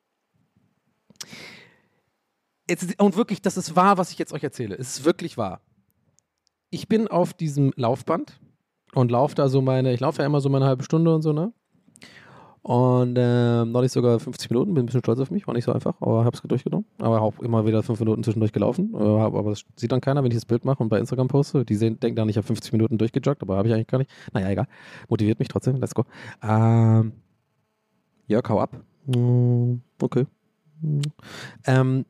Speaker 2: Jetzt, und wirklich, das ist wahr, was ich jetzt euch erzähle. Es ist wirklich wahr. Ich bin auf diesem Laufband und laufe da so meine, ich laufe ja immer so meine halbe Stunde und so, ne? Und ähm, neulich sogar 50 Minuten, bin ein bisschen stolz auf mich, war nicht so einfach, aber hab's durchgenommen. Aber auch immer wieder fünf Minuten zwischendurch gelaufen. Äh, aber das sieht dann keiner, wenn ich das Bild mache und bei Instagram poste. Die sehen, denken dann, ich habe 50 Minuten durchgejoggt, aber habe ich eigentlich gar nicht. Naja, egal. Motiviert mich trotzdem, let's go. Ähm, Jörg, hau ab. Mm, Okay. Ähm,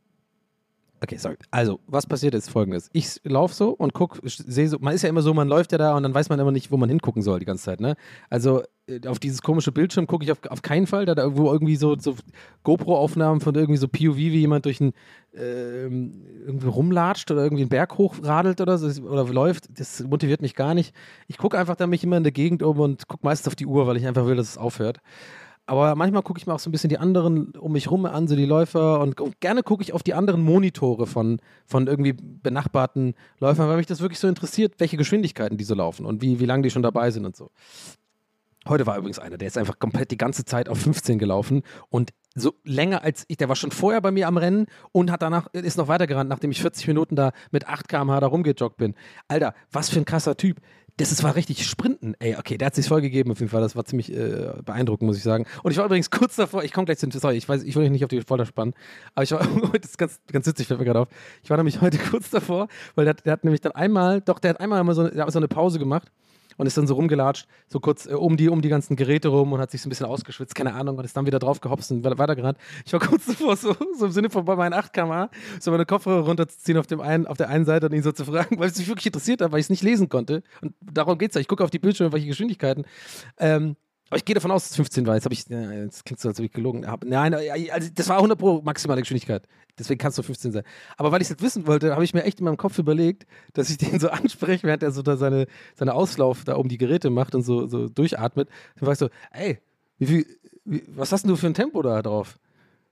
Speaker 2: Okay, sorry. Also, was passiert ist folgendes. Ich laufe so und guck, sehe so, man ist ja immer so, man läuft ja da und dann weiß man immer nicht, wo man hingucken soll die ganze Zeit, ne? Also, äh, auf dieses komische Bildschirm gucke ich auf, auf keinen Fall, da da irgendwo irgendwie so, so GoPro-Aufnahmen von irgendwie so POV, wie jemand durch einen ähm, irgendwie rumlatscht oder irgendwie einen Berg hochradelt oder so oder läuft, das motiviert mich gar nicht. Ich gucke einfach da mich immer in der Gegend um und gucke meistens auf die Uhr, weil ich einfach will, dass es aufhört. Aber manchmal gucke ich mir auch so ein bisschen die anderen um mich rum an, so die Läufer und, gerne gucke ich auf die anderen Monitore von, von irgendwie benachbarten Läufern, weil mich das wirklich so interessiert, welche Geschwindigkeiten die so laufen und wie, wie lange die schon dabei sind und so. Heute war übrigens einer, der ist einfach komplett die ganze Zeit auf 15 gelaufen und so länger als ich, der war schon vorher bei mir am Rennen und hat danach, ist noch weitergerannt, nachdem ich 40 Minuten da mit 8 km/h da rumgejoggt bin. Alter, was für ein krasser Typ. Das war richtig Sprinten. Ey, okay, der hat sich voll gegeben auf jeden Fall. Das war ziemlich äh, beeindruckend, muss ich sagen. Und ich war übrigens kurz davor, ich komme gleich zu, sorry, ich weiß, ich will nicht auf die Folter spannen, aber ich war, [LAUGHS] das ist ganz, ganz witzig, fällt mir gerade auf. Ich war nämlich heute kurz davor, weil der, der hat nämlich dann einmal, doch, der hat einmal immer so, eine- so eine Pause gemacht und ist dann so rumgelatscht, so kurz äh, um, die, um die ganzen Geräte rum und hat sich so ein bisschen ausgeschwitzt, keine Ahnung, und ist dann wieder drauf gehopst und weiter- weitergerannt. Ich war kurz [LAUGHS] davor, so, so im Sinne von bei meinen 8 km so meine Kopfhörer runterzuziehen auf, dem einen, auf der einen Seite und ihn so zu fragen, [LAUGHS] weil es mich wirklich interessiert hat, weil ich es nicht lesen konnte. Und darum geht es ja. Ich gucke auf die Bildschirme, welche Geschwindigkeiten. Ähm, aber ich gehe davon aus, dass es 15 war. Jetzt habe ich, jetzt klingt so, als ob ich gelogen habe. Nein, äh, also das war 100 Pro maximale Geschwindigkeit. Deswegen kann es nur 15 sein. Aber weil ich es jetzt wissen wollte, habe ich mir echt in meinem Kopf überlegt, dass ich den so [LAUGHS] anspreche, während er so da seine, seine Auslauf da um die Geräte macht und so, so durchatmet. Dann war ich so, ey, wie viel, wie, was hast denn du für ein Tempo da drauf?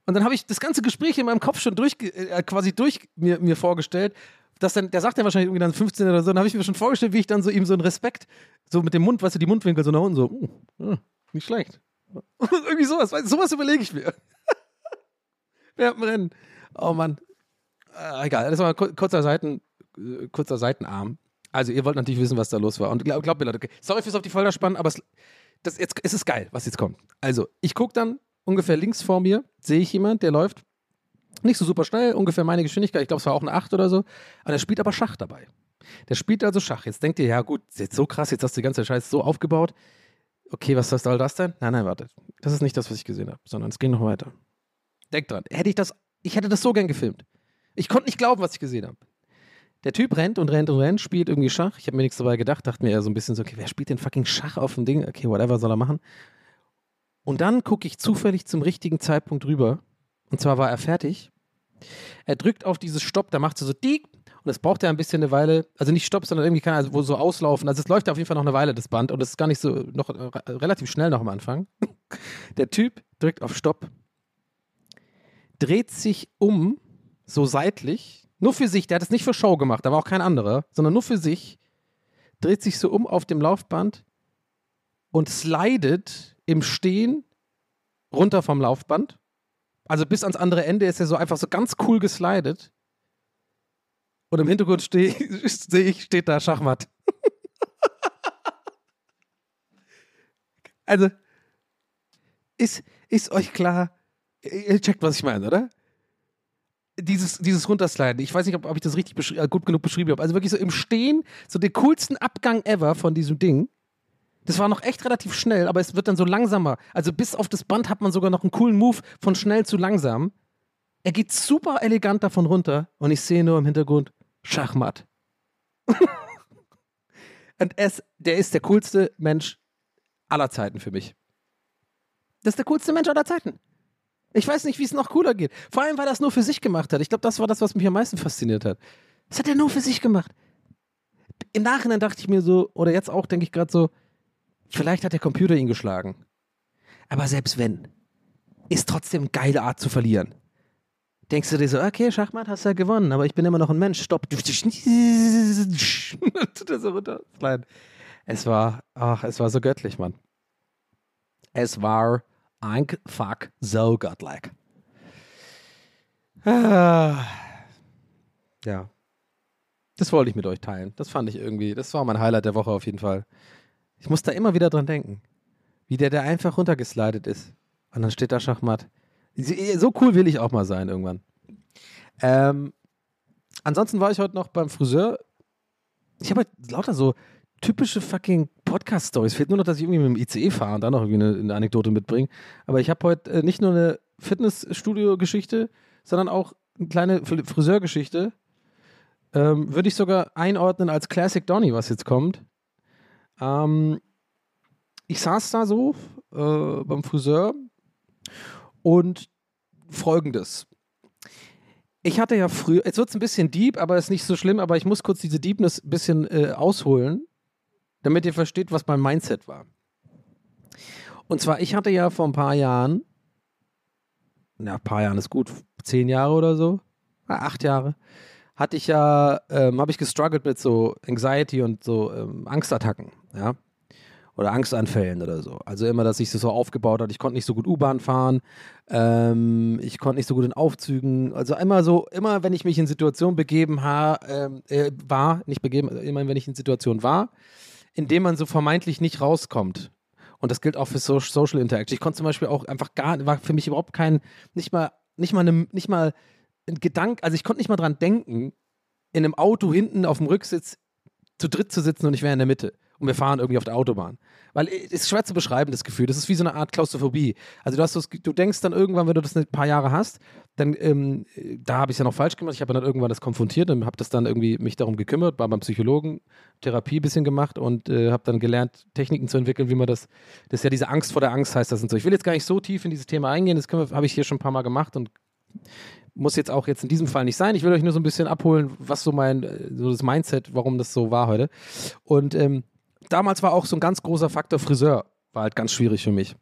Speaker 2: Und dann habe ich das ganze Gespräch in meinem Kopf schon durch, äh, quasi durch mir, mir vorgestellt. Dass dann, der sagt ja wahrscheinlich irgendwie dann 15 oder so, dann habe ich mir schon vorgestellt, wie ich dann so ihm so einen Respekt, so mit dem Mund, weißt du, die Mundwinkel so nach unten, so, uh, uh, nicht schlecht. [LAUGHS] irgendwie sowas, weißt, sowas überlege ich mir. [LAUGHS] Während dem Rennen. Oh Mann. Äh, egal, das war kur- kurzer, Seiten, äh, kurzer Seitenarm. Also, ihr wollt natürlich wissen, was da los war. Und glaub, glaubt mir, Leute, okay, sorry fürs auf die Folter spannen, aber es, das, jetzt, es ist geil, was jetzt kommt. Also, ich gucke dann ungefähr links vor mir, sehe ich jemand, der läuft nicht so super schnell, ungefähr meine Geschwindigkeit, ich glaube, es war auch eine 8 oder so, aber der spielt aber Schach dabei. Der spielt also Schach. Jetzt denkt ihr, ja gut, jetzt so krass, jetzt hast du die ganze Scheiße so aufgebaut. Okay, was soll das denn? Nein, nein, warte. Das ist nicht das, was ich gesehen habe, sondern es ging noch weiter. Denkt dran, hätte ich das, ich hätte das so gern gefilmt. Ich konnte nicht glauben, was ich gesehen habe. Der Typ rennt und rennt und rennt, spielt irgendwie Schach. Ich habe mir nichts dabei gedacht, dachte mir eher so ein bisschen so, okay, wer spielt denn fucking Schach auf dem Ding? Okay, whatever soll er machen. Und dann gucke ich zufällig zum richtigen Zeitpunkt rüber. Und zwar war er fertig. Er drückt auf dieses Stopp, da macht er so diek und das braucht er ein bisschen eine Weile. Also nicht Stopp, sondern irgendwie kann er so auslaufen. Also es läuft auf jeden Fall noch eine Weile, das Band. Und es ist gar nicht so, noch äh, relativ schnell noch am Anfang. [LAUGHS] Der Typ drückt auf Stopp, dreht sich um, so seitlich, nur für sich, der hat es nicht für Show gemacht, da war auch kein anderer, sondern nur für sich, dreht sich so um auf dem Laufband und slidet im Stehen runter vom Laufband. Also bis ans andere Ende ist er so einfach so ganz cool geslidet. Und im Hintergrund stehe [LAUGHS] seh ich, steht da Schachmatt. [LAUGHS] also, ist, ist euch klar, ihr checkt, was ich meine, oder? dieses, dieses Runtersliden. Ich weiß nicht, ob, ob ich das richtig äh, gut genug beschrieben habe. Also wirklich so im Stehen, so den coolsten Abgang ever von diesem Ding. Das war noch echt relativ schnell, aber es wird dann so langsamer. Also bis auf das Band hat man sogar noch einen coolen Move von schnell zu langsam. Er geht super elegant davon runter und ich sehe nur im Hintergrund Schachmatt. [LAUGHS] und es, der ist der coolste Mensch aller Zeiten für mich. Das ist der coolste Mensch aller Zeiten. Ich weiß nicht, wie es noch cooler geht. Vor allem, weil er es nur für sich gemacht hat. Ich glaube, das war das, was mich am meisten fasziniert hat. Das hat er nur für sich gemacht. Im Nachhinein dachte ich mir so, oder jetzt auch denke ich gerade so, vielleicht hat der Computer ihn geschlagen. Aber selbst wenn, ist trotzdem eine geile Art zu verlieren. Denkst du dir so, okay, Schachmatt, hast ja gewonnen, aber ich bin immer noch ein Mensch, stopp. [LAUGHS] Es war, ach, es war so göttlich, Mann. Es war einfach so godlike. Ah. Ja. Das wollte ich mit euch teilen. Das fand ich irgendwie, das war mein Highlight der Woche auf jeden Fall. Ich muss da immer wieder dran denken. Wie der da einfach runtergeslidet ist. Und dann steht da Schachmatt. So cool will ich auch mal sein irgendwann. Ähm, ansonsten war ich heute noch beim Friseur. Ich habe halt lauter so typische fucking Podcast-Stories. Fehlt nur noch, dass ich irgendwie mit dem ICE fahre und dann noch irgendwie eine, eine Anekdote mitbringe. Aber ich habe heute äh, nicht nur eine Fitnessstudio-Geschichte, sondern auch eine kleine Fr- Friseurgeschichte. Ähm, Würde ich sogar einordnen als Classic Donny, was jetzt kommt. Ähm, ich saß da so äh, beim Friseur und folgendes. Ich hatte ja früher, jetzt wird es ein bisschen deep, aber ist nicht so schlimm, aber ich muss kurz diese Deepness ein bisschen äh, ausholen, damit ihr versteht, was mein Mindset war. Und zwar, ich hatte ja vor ein paar Jahren, na, ein paar Jahren ist gut, zehn Jahre oder so, ah, acht Jahre, hatte ich ja, ähm, habe ich gestruggelt mit so Anxiety und so ähm, Angstattacken, ja. Oder Angstanfällen oder so. Also immer, dass sich das so aufgebaut hat. Ich konnte nicht so gut U-Bahn fahren. Ähm, ich konnte nicht so gut in Aufzügen. Also immer so, immer wenn ich mich in Situationen begeben ha, ähm, äh, war, nicht begeben, also immer wenn ich in Situationen war, in denen man so vermeintlich nicht rauskommt. Und das gilt auch für so Social Interaction. Ich konnte zum Beispiel auch einfach gar, war für mich überhaupt kein, nicht mal, nicht mal, eine, nicht mal ein Gedanke, also ich konnte nicht mal dran denken, in einem Auto hinten auf dem Rücksitz zu dritt zu sitzen und ich wäre in der Mitte. Und wir fahren irgendwie auf der Autobahn. Weil äh, es ist schwer zu beschreiben, das Gefühl. Das ist wie so eine Art Klaustrophobie. Also du hast das, du denkst dann irgendwann, wenn du das ein paar Jahre hast, dann, ähm, da habe ich es ja noch falsch gemacht. Ich habe dann irgendwann das konfrontiert und habe das dann irgendwie mich darum gekümmert, war beim Psychologen, Therapie ein bisschen gemacht und äh, habe dann gelernt, Techniken zu entwickeln, wie man das, das ist ja diese Angst vor der Angst heißt das und so. Ich will jetzt gar nicht so tief in dieses Thema eingehen, das habe ich hier schon ein paar Mal gemacht und muss jetzt auch jetzt in diesem Fall nicht sein. Ich will euch nur so ein bisschen abholen, was so mein, äh, so das Mindset, warum das so war heute. Und ähm, damals war auch so ein ganz großer Faktor Friseur, war halt ganz schwierig für mich.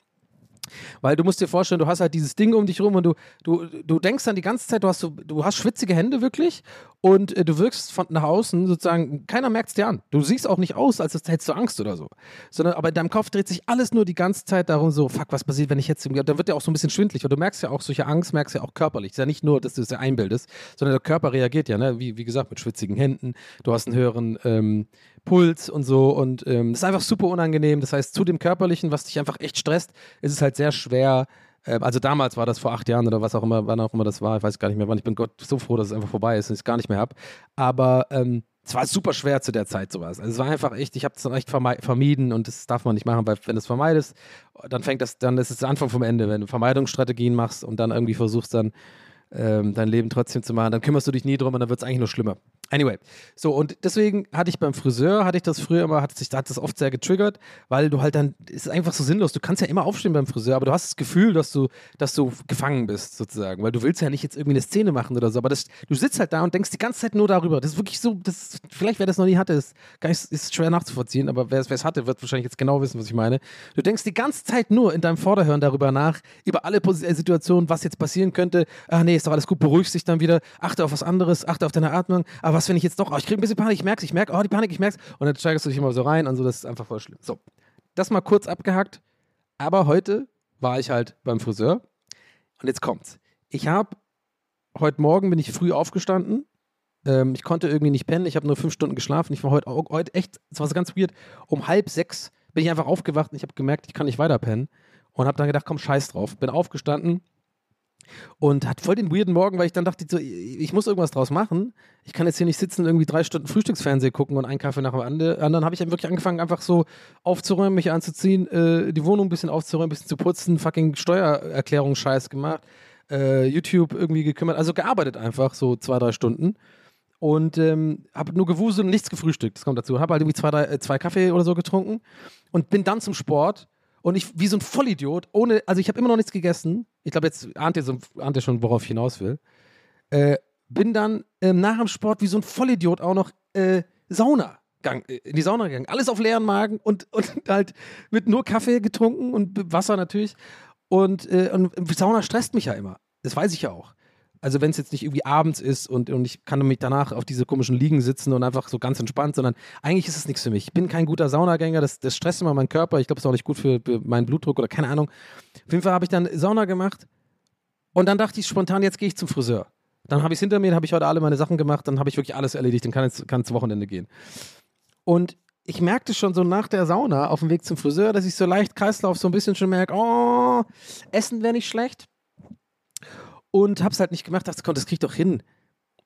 Speaker 2: Weil du musst dir vorstellen, du hast halt dieses Ding um dich rum und du, du, du denkst dann die ganze Zeit, du hast, so, du hast schwitzige Hände wirklich und äh, du wirkst von nach außen sozusagen, keiner merkt es dir an. Du siehst auch nicht aus, als hättest du Angst oder so. Sondern aber in deinem Kopf dreht sich alles nur die ganze Zeit darum, so, fuck, was passiert, wenn ich jetzt, da wird ja auch so ein bisschen schwindlig und du merkst ja auch solche Angst, merkst ja auch körperlich. ist ja nicht nur, dass du es dir einbildest, sondern der Körper reagiert ja, ne? wie, wie gesagt, mit schwitzigen Händen, du hast einen höheren ähm, Puls und so und ähm, das ist einfach super unangenehm. Das heißt, zu dem Körperlichen, was dich einfach echt stresst, ist es halt sehr schwer. ähm, Also damals war das vor acht Jahren oder was auch immer, wann auch immer das war, ich weiß gar nicht mehr wann. Ich bin Gott so froh, dass es einfach vorbei ist und ich es gar nicht mehr habe. Aber ähm, es war super schwer zu der Zeit sowas. Also es war einfach echt, ich habe es dann echt vermieden und das darf man nicht machen, weil wenn du es vermeidest, dann fängt das, dann ist es der Anfang vom Ende. Wenn du Vermeidungsstrategien machst und dann irgendwie versuchst dann ähm, dein Leben trotzdem zu machen, dann kümmerst du dich nie drum und dann wird es eigentlich nur schlimmer. Anyway, so und deswegen hatte ich beim Friseur, hatte ich das früher immer, hat sich das oft sehr getriggert, weil du halt dann, es ist einfach so sinnlos, du kannst ja immer aufstehen beim Friseur, aber du hast das Gefühl, dass du, dass du gefangen bist sozusagen, weil du willst ja nicht jetzt irgendwie eine Szene machen oder so, aber das, du sitzt halt da und denkst die ganze Zeit nur darüber. Das ist wirklich so, das, vielleicht wer das noch nie hatte, ist, gar nicht, ist schwer nachzuvollziehen, aber wer es hatte, wird wahrscheinlich jetzt genau wissen, was ich meine. Du denkst die ganze Zeit nur in deinem Vorderhirn darüber nach, über alle äh, Situationen, was jetzt passieren könnte. Ah nee, ist doch alles gut, beruhigst dich dann wieder, achte auf was anderes, achte auf deine Atmung. Aber was, wenn ich jetzt doch, oh, ich kriege ein bisschen Panik, ich merk's, ich merke, oh, die Panik, ich merk's. Und dann steigerst du dich immer so rein und so, das ist einfach voll schlimm. So, das mal kurz abgehackt. Aber heute war ich halt beim Friseur und jetzt kommt's. Ich habe, heute Morgen bin ich früh aufgestanden. Ähm, ich konnte irgendwie nicht pennen, ich habe nur fünf Stunden geschlafen. Ich war heute, heute echt, es war so ganz weird, um halb sechs bin ich einfach aufgewacht und ich habe gemerkt, ich kann nicht weiter pennen. Und habe dann gedacht, komm, scheiß drauf. Bin aufgestanden, Und hat voll den weirden Morgen, weil ich dann dachte, so, ich muss irgendwas draus machen. Ich kann jetzt hier nicht sitzen, irgendwie drei Stunden Frühstücksfernsehen gucken und einen Kaffee nach dem ande- anderen. Habe ich dann wirklich angefangen, einfach so aufzuräumen, mich anzuziehen, äh, die Wohnung ein bisschen aufzuräumen, ein bisschen zu putzen, fucking Steuererklärungsscheiß gemacht, äh, YouTube irgendwie gekümmert, also gearbeitet einfach, so zwei, drei Stunden. Und ähm, habe nur gewuselt und nichts gefrühstückt. Das kommt dazu. Habe halt irgendwie zwei, drei, äh, zwei Kaffee oder so getrunken und bin dann zum Sport. Und ich, wie so ein Vollidiot, ohne, also ich habe immer noch nichts gegessen. Ich glaube, jetzt ahnt ihr, so, ahnt ihr schon, worauf ich hinaus will. Äh, bin dann ähm, nach dem Sport wie so ein Vollidiot auch noch äh, Sauna. Äh, in die Sauna gegangen. Alles auf leeren Magen und, [LAUGHS] und halt mit nur Kaffee getrunken und Wasser natürlich. Und, äh, und Sauna stresst mich ja immer. Das weiß ich ja auch. Also wenn es jetzt nicht irgendwie abends ist und, und ich kann mich danach auf diese komischen Liegen sitzen und einfach so ganz entspannt, sondern eigentlich ist es nichts für mich. Ich bin kein guter Saunagänger, das, das stresst immer meinen Körper. Ich glaube, es ist auch nicht gut für, für meinen Blutdruck oder keine Ahnung. Auf jeden Fall habe ich dann Sauna gemacht und dann dachte ich spontan, jetzt gehe ich zum Friseur. Dann habe ich es hinter mir, habe ich heute alle meine Sachen gemacht, dann habe ich wirklich alles erledigt, dann kann es ins Wochenende gehen. Und ich merkte schon so nach der Sauna auf dem Weg zum Friseur, dass ich so leicht Kreislauf so ein bisschen schon merke, oh, Essen wäre nicht schlecht. Und hab's halt nicht gemacht, dachte, komm, das krieg ich doch hin.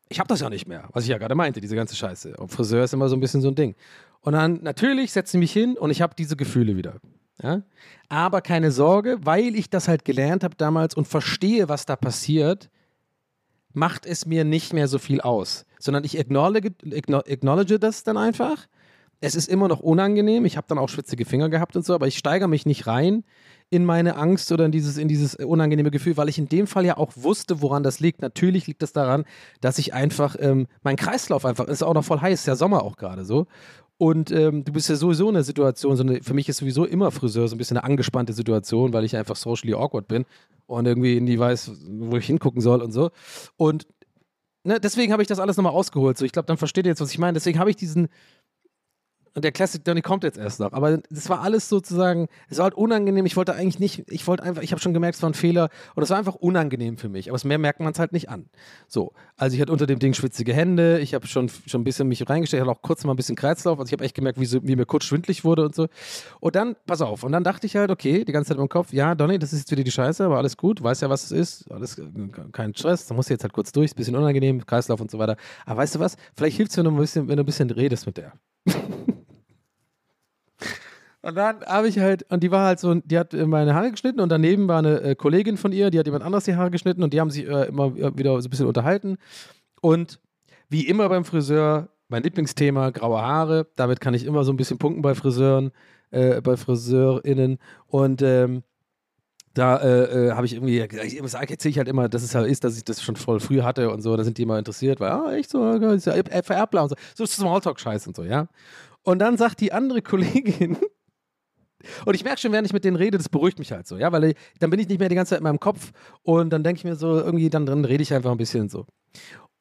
Speaker 2: Ich hab das ja nicht mehr, was ich ja gerade meinte, diese ganze Scheiße. Und Friseur ist immer so ein bisschen so ein Ding. Und dann, natürlich, setze ich mich hin und ich habe diese Gefühle wieder. Ja? Aber keine Sorge, weil ich das halt gelernt habe damals und verstehe, was da passiert, macht es mir nicht mehr so viel aus. Sondern ich acknowledge, acknow- acknowledge das dann einfach. Es ist immer noch unangenehm. Ich habe dann auch schwitzige Finger gehabt und so, aber ich steigere mich nicht rein in meine Angst oder in dieses, in dieses unangenehme Gefühl, weil ich in dem Fall ja auch wusste, woran das liegt. Natürlich liegt das daran, dass ich einfach, ähm, mein Kreislauf einfach, ist auch noch voll heiß, ist ja Sommer auch gerade so. Und ähm, du bist ja sowieso in der Situation, so eine, für mich ist sowieso immer Friseur so ein bisschen eine angespannte Situation, weil ich einfach socially awkward bin und irgendwie nie weiß, wo ich hingucken soll und so. Und ne, deswegen habe ich das alles nochmal ausgeholt. So, ich glaube, dann versteht ihr jetzt, was ich meine. Deswegen habe ich diesen, und der Classic Donny kommt jetzt erst noch. Aber das war alles sozusagen, es war halt unangenehm. Ich wollte eigentlich nicht, ich wollte einfach, ich habe schon gemerkt, es war ein Fehler. Und es war einfach unangenehm für mich. Aber mehr merkt man es halt nicht an. So, also ich hatte unter dem Ding schwitzige Hände. Ich habe schon, schon ein bisschen mich reingestellt. Ich hatte auch kurz mal ein bisschen Kreislauf. Also ich habe echt gemerkt, wie, so, wie mir kurz schwindlig wurde und so. Und dann, pass auf. Und dann dachte ich halt, okay, die ganze Zeit im Kopf, ja, Donny, das ist jetzt wieder die Scheiße, aber alles gut. Weiß ja, was es ist. Alles, kein Stress. Da musst du jetzt halt kurz durch. Ein bisschen unangenehm, Kreislauf und so weiter. Aber weißt du was? Vielleicht hilft es wenn du ein bisschen, wenn du ein bisschen redest mit der. [LAUGHS] Und dann habe ich halt, und die war halt so, die hat äh, meine Haare geschnitten und daneben war eine äh, Kollegin von ihr, die hat jemand anderes die Haare geschnitten und die haben sich äh, immer wieder so ein bisschen unterhalten. Und wie immer beim Friseur, mein Lieblingsthema, graue Haare. Damit kann ich immer so ein bisschen punkten bei Friseuren, äh, bei FriseurInnen. Und ähm, da äh, äh, habe ich irgendwie, ich erzähle ich halt immer, dass es halt ist, dass ich das schon voll früh hatte und so. Da sind die immer interessiert, weil, ah, echt so, ist ja äh, vererbbar und so. So Smalltalk-Scheiß und so, ja. Und dann sagt die andere Kollegin, [LAUGHS] und ich merke schon, während ich mit denen rede, das beruhigt mich halt so, ja, weil ich, dann bin ich nicht mehr die ganze Zeit in meinem Kopf und dann denke ich mir so, irgendwie, dann drin rede ich einfach ein bisschen so.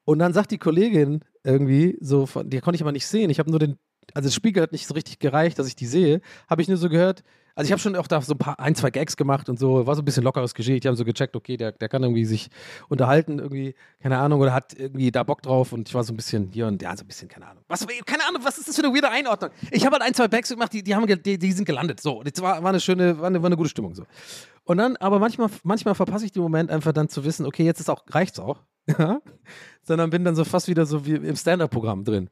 Speaker 2: Und dann sagt die Kollegin irgendwie, so, von, die konnte ich aber nicht sehen, ich habe nur den, also das Spiegel hat nicht so richtig gereicht, dass ich die sehe, habe ich nur so gehört, also ich habe schon auch da so ein paar, ein, zwei Gags gemacht und so, war so ein bisschen lockeres Geschehen. Die haben so gecheckt, okay, der, der kann irgendwie sich unterhalten, irgendwie, keine Ahnung, oder hat irgendwie da Bock drauf und ich war so ein bisschen hier und ja, so ein bisschen, keine Ahnung. Was, keine Ahnung, was ist das für eine weirde Einordnung? Ich habe halt ein, zwei Gags gemacht, die, die, haben, die, die sind gelandet, so. Das war, war eine schöne, war eine, war eine gute Stimmung, so. Und dann, aber manchmal, manchmal verpasse ich den Moment einfach dann zu wissen, okay, jetzt ist auch, reicht's auch, [LAUGHS] sondern bin dann so fast wieder so wie im Stand-Up-Programm drin.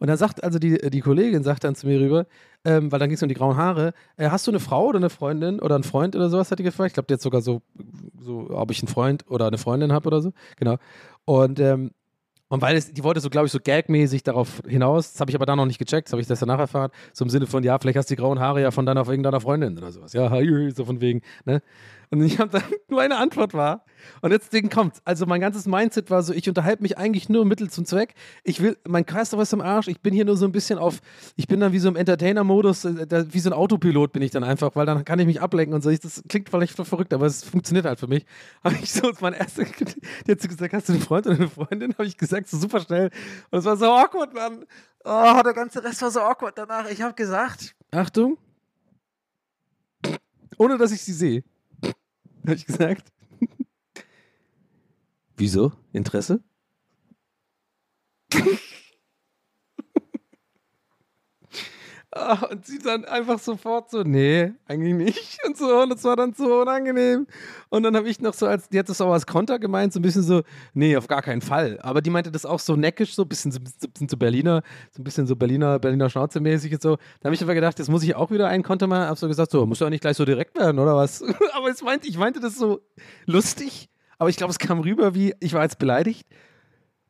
Speaker 2: Und dann sagt also die, die Kollegin, sagt dann zu mir rüber, ähm, weil dann ging es um die grauen Haare, äh, hast du eine Frau oder eine Freundin oder einen Freund oder sowas, hat die gefragt. Ich glaube, die hat sogar so, so, ob ich einen Freund oder eine Freundin habe oder so. Genau. Und, ähm, und weil es, die wollte so, glaube ich, so gagmäßig darauf hinaus, das habe ich aber da noch nicht gecheckt, das habe ich das danach erfahren, so im Sinne von, ja, vielleicht hast du die grauen Haare ja von deiner, irgendeiner Freundin oder sowas. Ja, so von wegen, ne? Und ich habe dann [LAUGHS] nur eine Antwort war. Und jetzt Ding kommt. Also mein ganzes Mindset war so, ich unterhalte mich eigentlich nur Mittel zum Zweck. Ich will, mein Kreislauf ist im Arsch. Ich bin hier nur so ein bisschen auf, ich bin dann wie so im Entertainer-Modus, äh, wie so ein Autopilot bin ich dann einfach, weil dann kann ich mich ablenken und so. Das klingt vielleicht verrückt, aber es funktioniert halt für mich. [LAUGHS] Habe ich so, mein erster, die hat so gesagt, hast du einen Freund oder eine Freundin? Habe ich gesagt, so super schnell. Und es war so awkward, Mann. Oh, der ganze Rest war so awkward danach. Ich habe gesagt, Achtung, ohne dass ich sie sehe. [LAUGHS] Habe ich gesagt. Wieso? Interesse? [LAUGHS] Ah, Und sie dann einfach sofort so, nee, eigentlich nicht. Und so, und das war dann so unangenehm. Und dann habe ich noch so, als, die hat das auch als Konter gemeint, so ein bisschen so, nee, auf gar keinen Fall. Aber die meinte das auch so neckisch, so ein bisschen, so, bisschen so Berliner, so ein bisschen so Berliner, Berliner Schnauze-mäßig und so. Da habe ich aber gedacht, jetzt muss ich auch wieder einen Konter machen. Hab so gesagt, so, muss ja auch nicht gleich so direkt werden, oder was? [LAUGHS] aber es meinte, ich meinte das so lustig, aber ich glaube, es kam rüber wie, ich war jetzt beleidigt.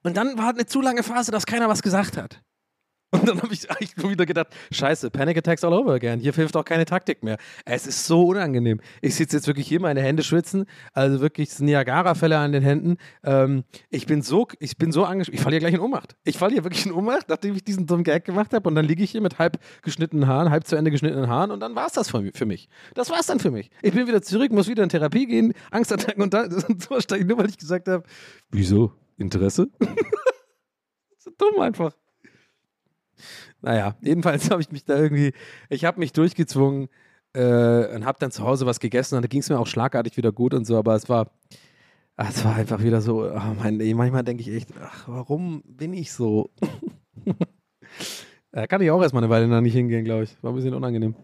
Speaker 2: Und dann war eine zu lange Phase, dass keiner was gesagt hat. Und dann habe ich eigentlich nur wieder gedacht, scheiße, Panic Attacks all over again. Hier hilft auch keine Taktik mehr. Es ist so unangenehm. Ich sitze jetzt wirklich hier, meine Hände schwitzen, also wirklich Niagara-Fälle an den Händen. Ähm, ich bin so, ich bin so angespannt. Ich falle hier gleich in Ohnmacht. Ich falle hier wirklich in Ohnmacht, nachdem ich diesen dummen Gag gemacht habe. Und dann liege ich hier mit halb geschnittenen Haaren, halb zu Ende geschnittenen Haaren. Und dann war es das für mich. Das war es dann für mich. Ich bin wieder zurück, muss wieder in Therapie gehen, Angstattacken und, da, und so [LAUGHS] steige nur, weil ich gesagt habe, wieso? Interesse? [LAUGHS] so dumm einfach. Naja, jedenfalls [LAUGHS] habe ich mich da irgendwie, ich habe mich durchgezwungen äh, und habe dann zu Hause was gegessen und da ging es mir auch schlagartig wieder gut und so, aber es war, ach, es war einfach wieder so, oh mein, manchmal denke ich echt, ach, warum bin ich so? da [LAUGHS] kann ich auch erstmal eine Weile noch nicht hingehen, glaube ich. War ein bisschen unangenehm.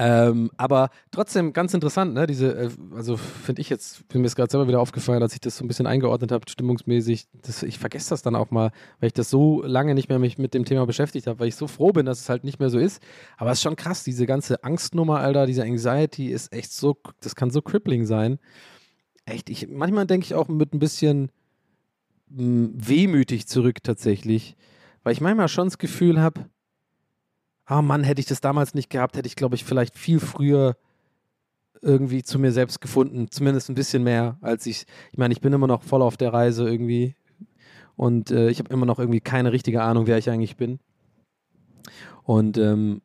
Speaker 2: Ähm, aber trotzdem ganz interessant, ne? Diese, äh, also finde ich jetzt, bin mir jetzt gerade selber wieder aufgefallen, als ich das so ein bisschen eingeordnet habe, stimmungsmäßig. Das, ich vergesse das dann auch mal, weil ich das so lange nicht mehr mich mit dem Thema beschäftigt habe, weil ich so froh bin, dass es halt nicht mehr so ist. Aber es ist schon krass, diese ganze Angstnummer, Alter, diese Anxiety ist echt so, das kann so crippling sein. Echt, ich, manchmal denke ich auch mit ein bisschen mh, wehmütig zurück tatsächlich, weil ich manchmal schon das Gefühl habe, ah Mann, hätte ich das damals nicht gehabt, hätte ich, glaube ich, vielleicht viel früher irgendwie zu mir selbst gefunden. Zumindest ein bisschen mehr, als ich. Ich meine, ich bin immer noch voll auf der Reise irgendwie. Und äh, ich habe immer noch irgendwie keine richtige Ahnung, wer ich eigentlich bin. Und ähm,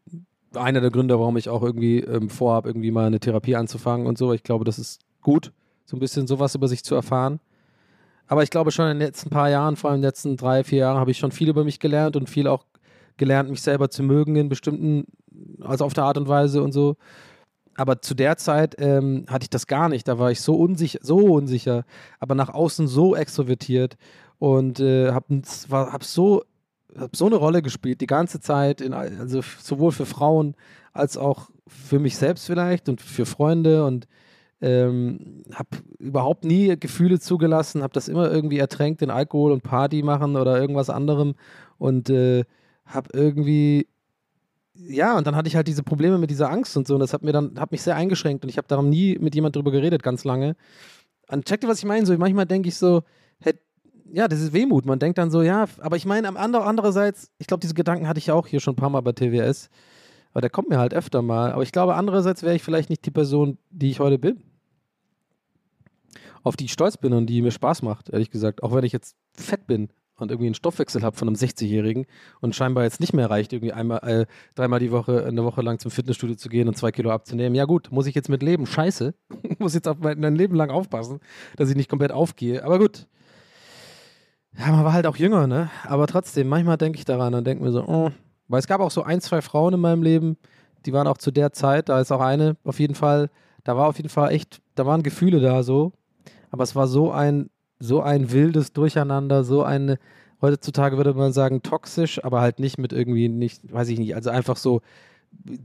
Speaker 2: einer der Gründe, warum ich auch irgendwie ähm, vorhabe, irgendwie mal eine Therapie anzufangen und so. Ich glaube, das ist gut, so ein bisschen sowas über sich zu erfahren. Aber ich glaube schon in den letzten paar Jahren, vor allem in den letzten drei, vier Jahren, habe ich schon viel über mich gelernt und viel auch gelernt, mich selber zu mögen in bestimmten, also auf der Art und Weise und so. Aber zu der Zeit ähm, hatte ich das gar nicht. Da war ich so unsicher, so unsicher, aber nach außen so extrovertiert und äh, habe hab so, hab so eine Rolle gespielt die ganze Zeit, in, also sowohl für Frauen als auch für mich selbst vielleicht und für Freunde und ähm, habe überhaupt nie Gefühle zugelassen, habe das immer irgendwie ertränkt in Alkohol und Party machen oder irgendwas anderem und äh, habe irgendwie ja, und dann hatte ich halt diese Probleme mit dieser Angst und so und das hat mir dann hat mich sehr eingeschränkt und ich habe darum nie mit jemand drüber geredet ganz lange. Und checkt ihr, was ich meine? So manchmal denke ich so, hey, ja, das ist Wehmut. Man denkt dann so, ja, aber ich meine, am andere, andererseits, ich glaube, diese Gedanken hatte ich auch hier schon ein paar Mal bei TWS, aber der kommt mir halt öfter mal. Aber ich glaube, andererseits wäre ich vielleicht nicht die Person, die ich heute bin. Auf die ich stolz bin und die mir Spaß macht, ehrlich gesagt. Auch wenn ich jetzt fett bin und irgendwie einen Stoffwechsel habe von einem 60-Jährigen und scheinbar jetzt nicht mehr reicht, irgendwie einmal, äh, dreimal die Woche, eine Woche lang zum Fitnessstudio zu gehen und zwei Kilo abzunehmen. Ja gut, muss ich jetzt mit leben. Scheiße. [LAUGHS] muss jetzt auf mein, mein Leben lang aufpassen, dass ich nicht komplett aufgehe. Aber gut. Ja, man war halt auch jünger, ne? Aber trotzdem, manchmal denke ich daran und denke mir so, oh. weil es gab auch so ein, zwei Frauen in meinem Leben, die waren auch zu der Zeit, da ist auch eine auf jeden Fall, da war auf jeden Fall echt, da waren Gefühle da so, aber es war so ein so ein wildes Durcheinander, so eine, heutzutage würde man sagen, toxisch, aber halt nicht mit irgendwie, nicht, weiß ich nicht, also einfach so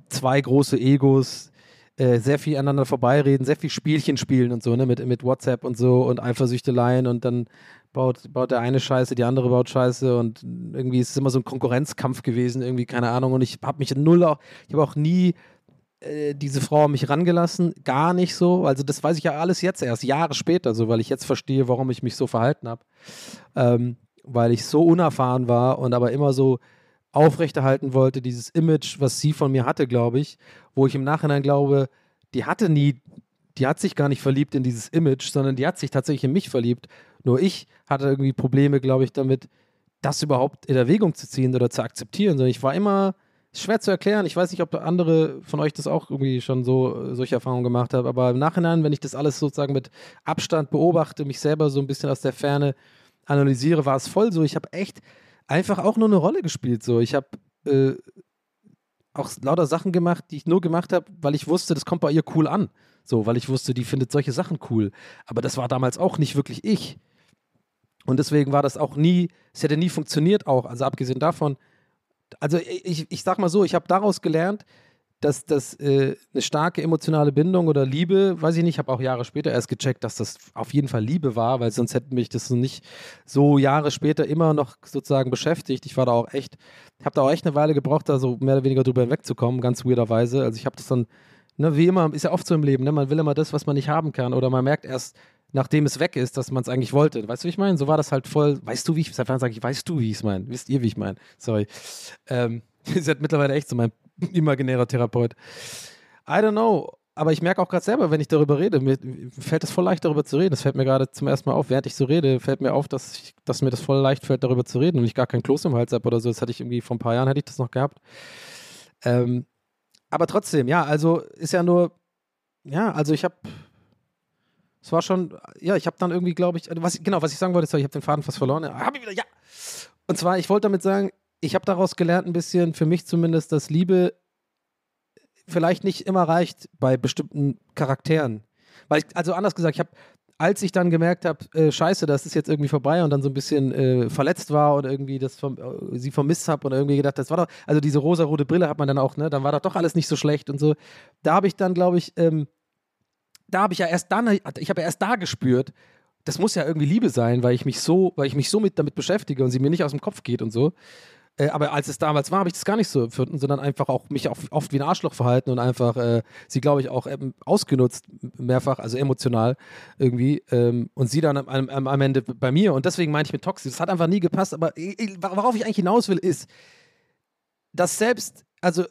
Speaker 2: zwei große Egos, äh, sehr viel aneinander vorbeireden, sehr viel Spielchen spielen und so, ne, mit, mit WhatsApp und so und Eifersüchteleien und dann baut, baut der eine Scheiße, die andere baut Scheiße und irgendwie ist es immer so ein Konkurrenzkampf gewesen, irgendwie, keine Ahnung, und ich habe mich null auch, ich habe auch nie äh, diese Frau mich rangelassen, gar nicht so. Also das weiß ich ja alles jetzt erst, Jahre später, so, weil ich jetzt verstehe, warum ich mich so verhalten habe. Ähm, weil ich so unerfahren war und aber immer so aufrechterhalten wollte, dieses Image, was sie von mir hatte, glaube ich, wo ich im Nachhinein glaube, die hatte nie, die hat sich gar nicht verliebt in dieses Image, sondern die hat sich tatsächlich in mich verliebt. Nur ich hatte irgendwie Probleme, glaube ich, damit, das überhaupt in Erwägung zu ziehen oder zu akzeptieren. Sondern ich war immer schwer zu erklären. Ich weiß nicht, ob andere von euch das auch irgendwie schon so solche Erfahrungen gemacht haben, aber im Nachhinein, wenn ich das alles sozusagen mit Abstand beobachte, mich selber so ein bisschen aus der Ferne analysiere, war es voll so. Ich habe echt einfach auch nur eine Rolle gespielt. So, ich habe äh, auch lauter Sachen gemacht, die ich nur gemacht habe, weil ich wusste, das kommt bei ihr cool an. So, weil ich wusste, die findet solche Sachen cool. Aber das war damals auch nicht wirklich ich. Und deswegen war das auch nie, es hätte nie funktioniert auch. Also abgesehen davon, also ich, ich sag mal so, ich habe daraus gelernt, dass das äh, eine starke emotionale Bindung oder Liebe, weiß ich nicht, habe auch Jahre später erst gecheckt, dass das auf jeden Fall Liebe war, weil sonst hätten mich das nicht so Jahre später immer noch sozusagen beschäftigt. Ich war da auch echt, habe da auch echt eine Weile gebraucht, da so mehr oder weniger drüber hinwegzukommen, ganz weirderweise. Also ich habe das dann, ne, wie immer, ist ja oft so im Leben, ne, man will immer das, was man nicht haben kann oder man merkt erst, nachdem es weg ist, dass man es eigentlich wollte. Weißt du, wie ich meine? So war das halt voll, weißt du, wie ich, wann sage ich, weißt du, wie ich es meine? Wisst ihr, wie ich meine? Sorry. Ähm, [LAUGHS] ihr seid mittlerweile echt so mein [LAUGHS] imaginärer Therapeut. I don't know. Aber ich merke auch gerade selber, wenn ich darüber rede, mir fällt es voll leicht, darüber zu reden. Das fällt mir gerade zum ersten Mal auf. Während ich so rede, fällt mir auf, dass, ich, dass mir das voll leicht fällt, darüber zu reden und ich gar kein Kloß im Hals habe oder so. Das hatte ich irgendwie vor ein paar Jahren, hätte ich das noch gehabt. Ähm, aber trotzdem, ja, also ist ja nur, ja, also ich habe, es war schon, ja, ich habe dann irgendwie, glaube ich, was, genau, was ich sagen wollte, ich habe den Faden fast verloren. Ja, hab ich wieder, ja. Und zwar, ich wollte damit sagen, ich habe daraus gelernt, ein bisschen, für mich zumindest, dass Liebe vielleicht nicht immer reicht bei bestimmten Charakteren. Weil ich, also anders gesagt, ich habe, als ich dann gemerkt habe, äh, scheiße, das ist jetzt irgendwie vorbei und dann so ein bisschen äh, verletzt war oder irgendwie das vom, äh, sie vermisst habe oder irgendwie gedacht, das war doch, also diese rosa-rote Brille hat man dann auch, ne, dann war das doch alles nicht so schlecht und so. Da habe ich dann, glaube ich, ähm, da habe ich ja erst dann, ich habe ja erst da gespürt, das muss ja irgendwie Liebe sein, weil ich mich so, weil ich mich so mit damit beschäftige und sie mir nicht aus dem Kopf geht und so. Äh, aber als es damals war, habe ich das gar nicht so empfunden, sondern einfach auch mich auch oft wie ein Arschloch verhalten und einfach äh, sie, glaube ich, auch ähm, ausgenutzt, mehrfach, also emotional irgendwie. Ähm, und sie dann am, am, am, Ende bei mir. Und deswegen meine ich mit Toxisch, das hat einfach nie gepasst. Aber ich, worauf ich eigentlich hinaus will, ist, dass selbst, also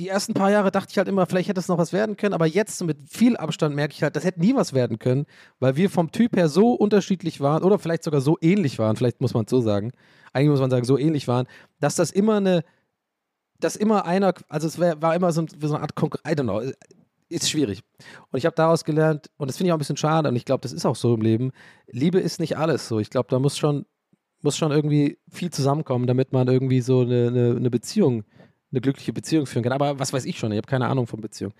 Speaker 2: die ersten paar Jahre dachte ich halt immer, vielleicht hätte es noch was werden können, aber jetzt mit viel Abstand merke ich halt, das hätte nie was werden können, weil wir vom Typ her so unterschiedlich waren oder vielleicht sogar so ähnlich waren, vielleicht muss man es so sagen, eigentlich muss man sagen, so ähnlich waren, dass das immer eine, dass immer einer, also es wär, war immer so, so eine Art Konkurrenz, I don't know, ist schwierig. Und ich habe daraus gelernt, und das finde ich auch ein bisschen schade, und ich glaube, das ist auch so im Leben, Liebe ist nicht alles so. Ich glaube, da muss schon, muss schon irgendwie viel zusammenkommen, damit man irgendwie so eine, eine, eine Beziehung, eine glückliche Beziehung führen kann. Aber was weiß ich schon, ich habe keine Ahnung von Beziehung.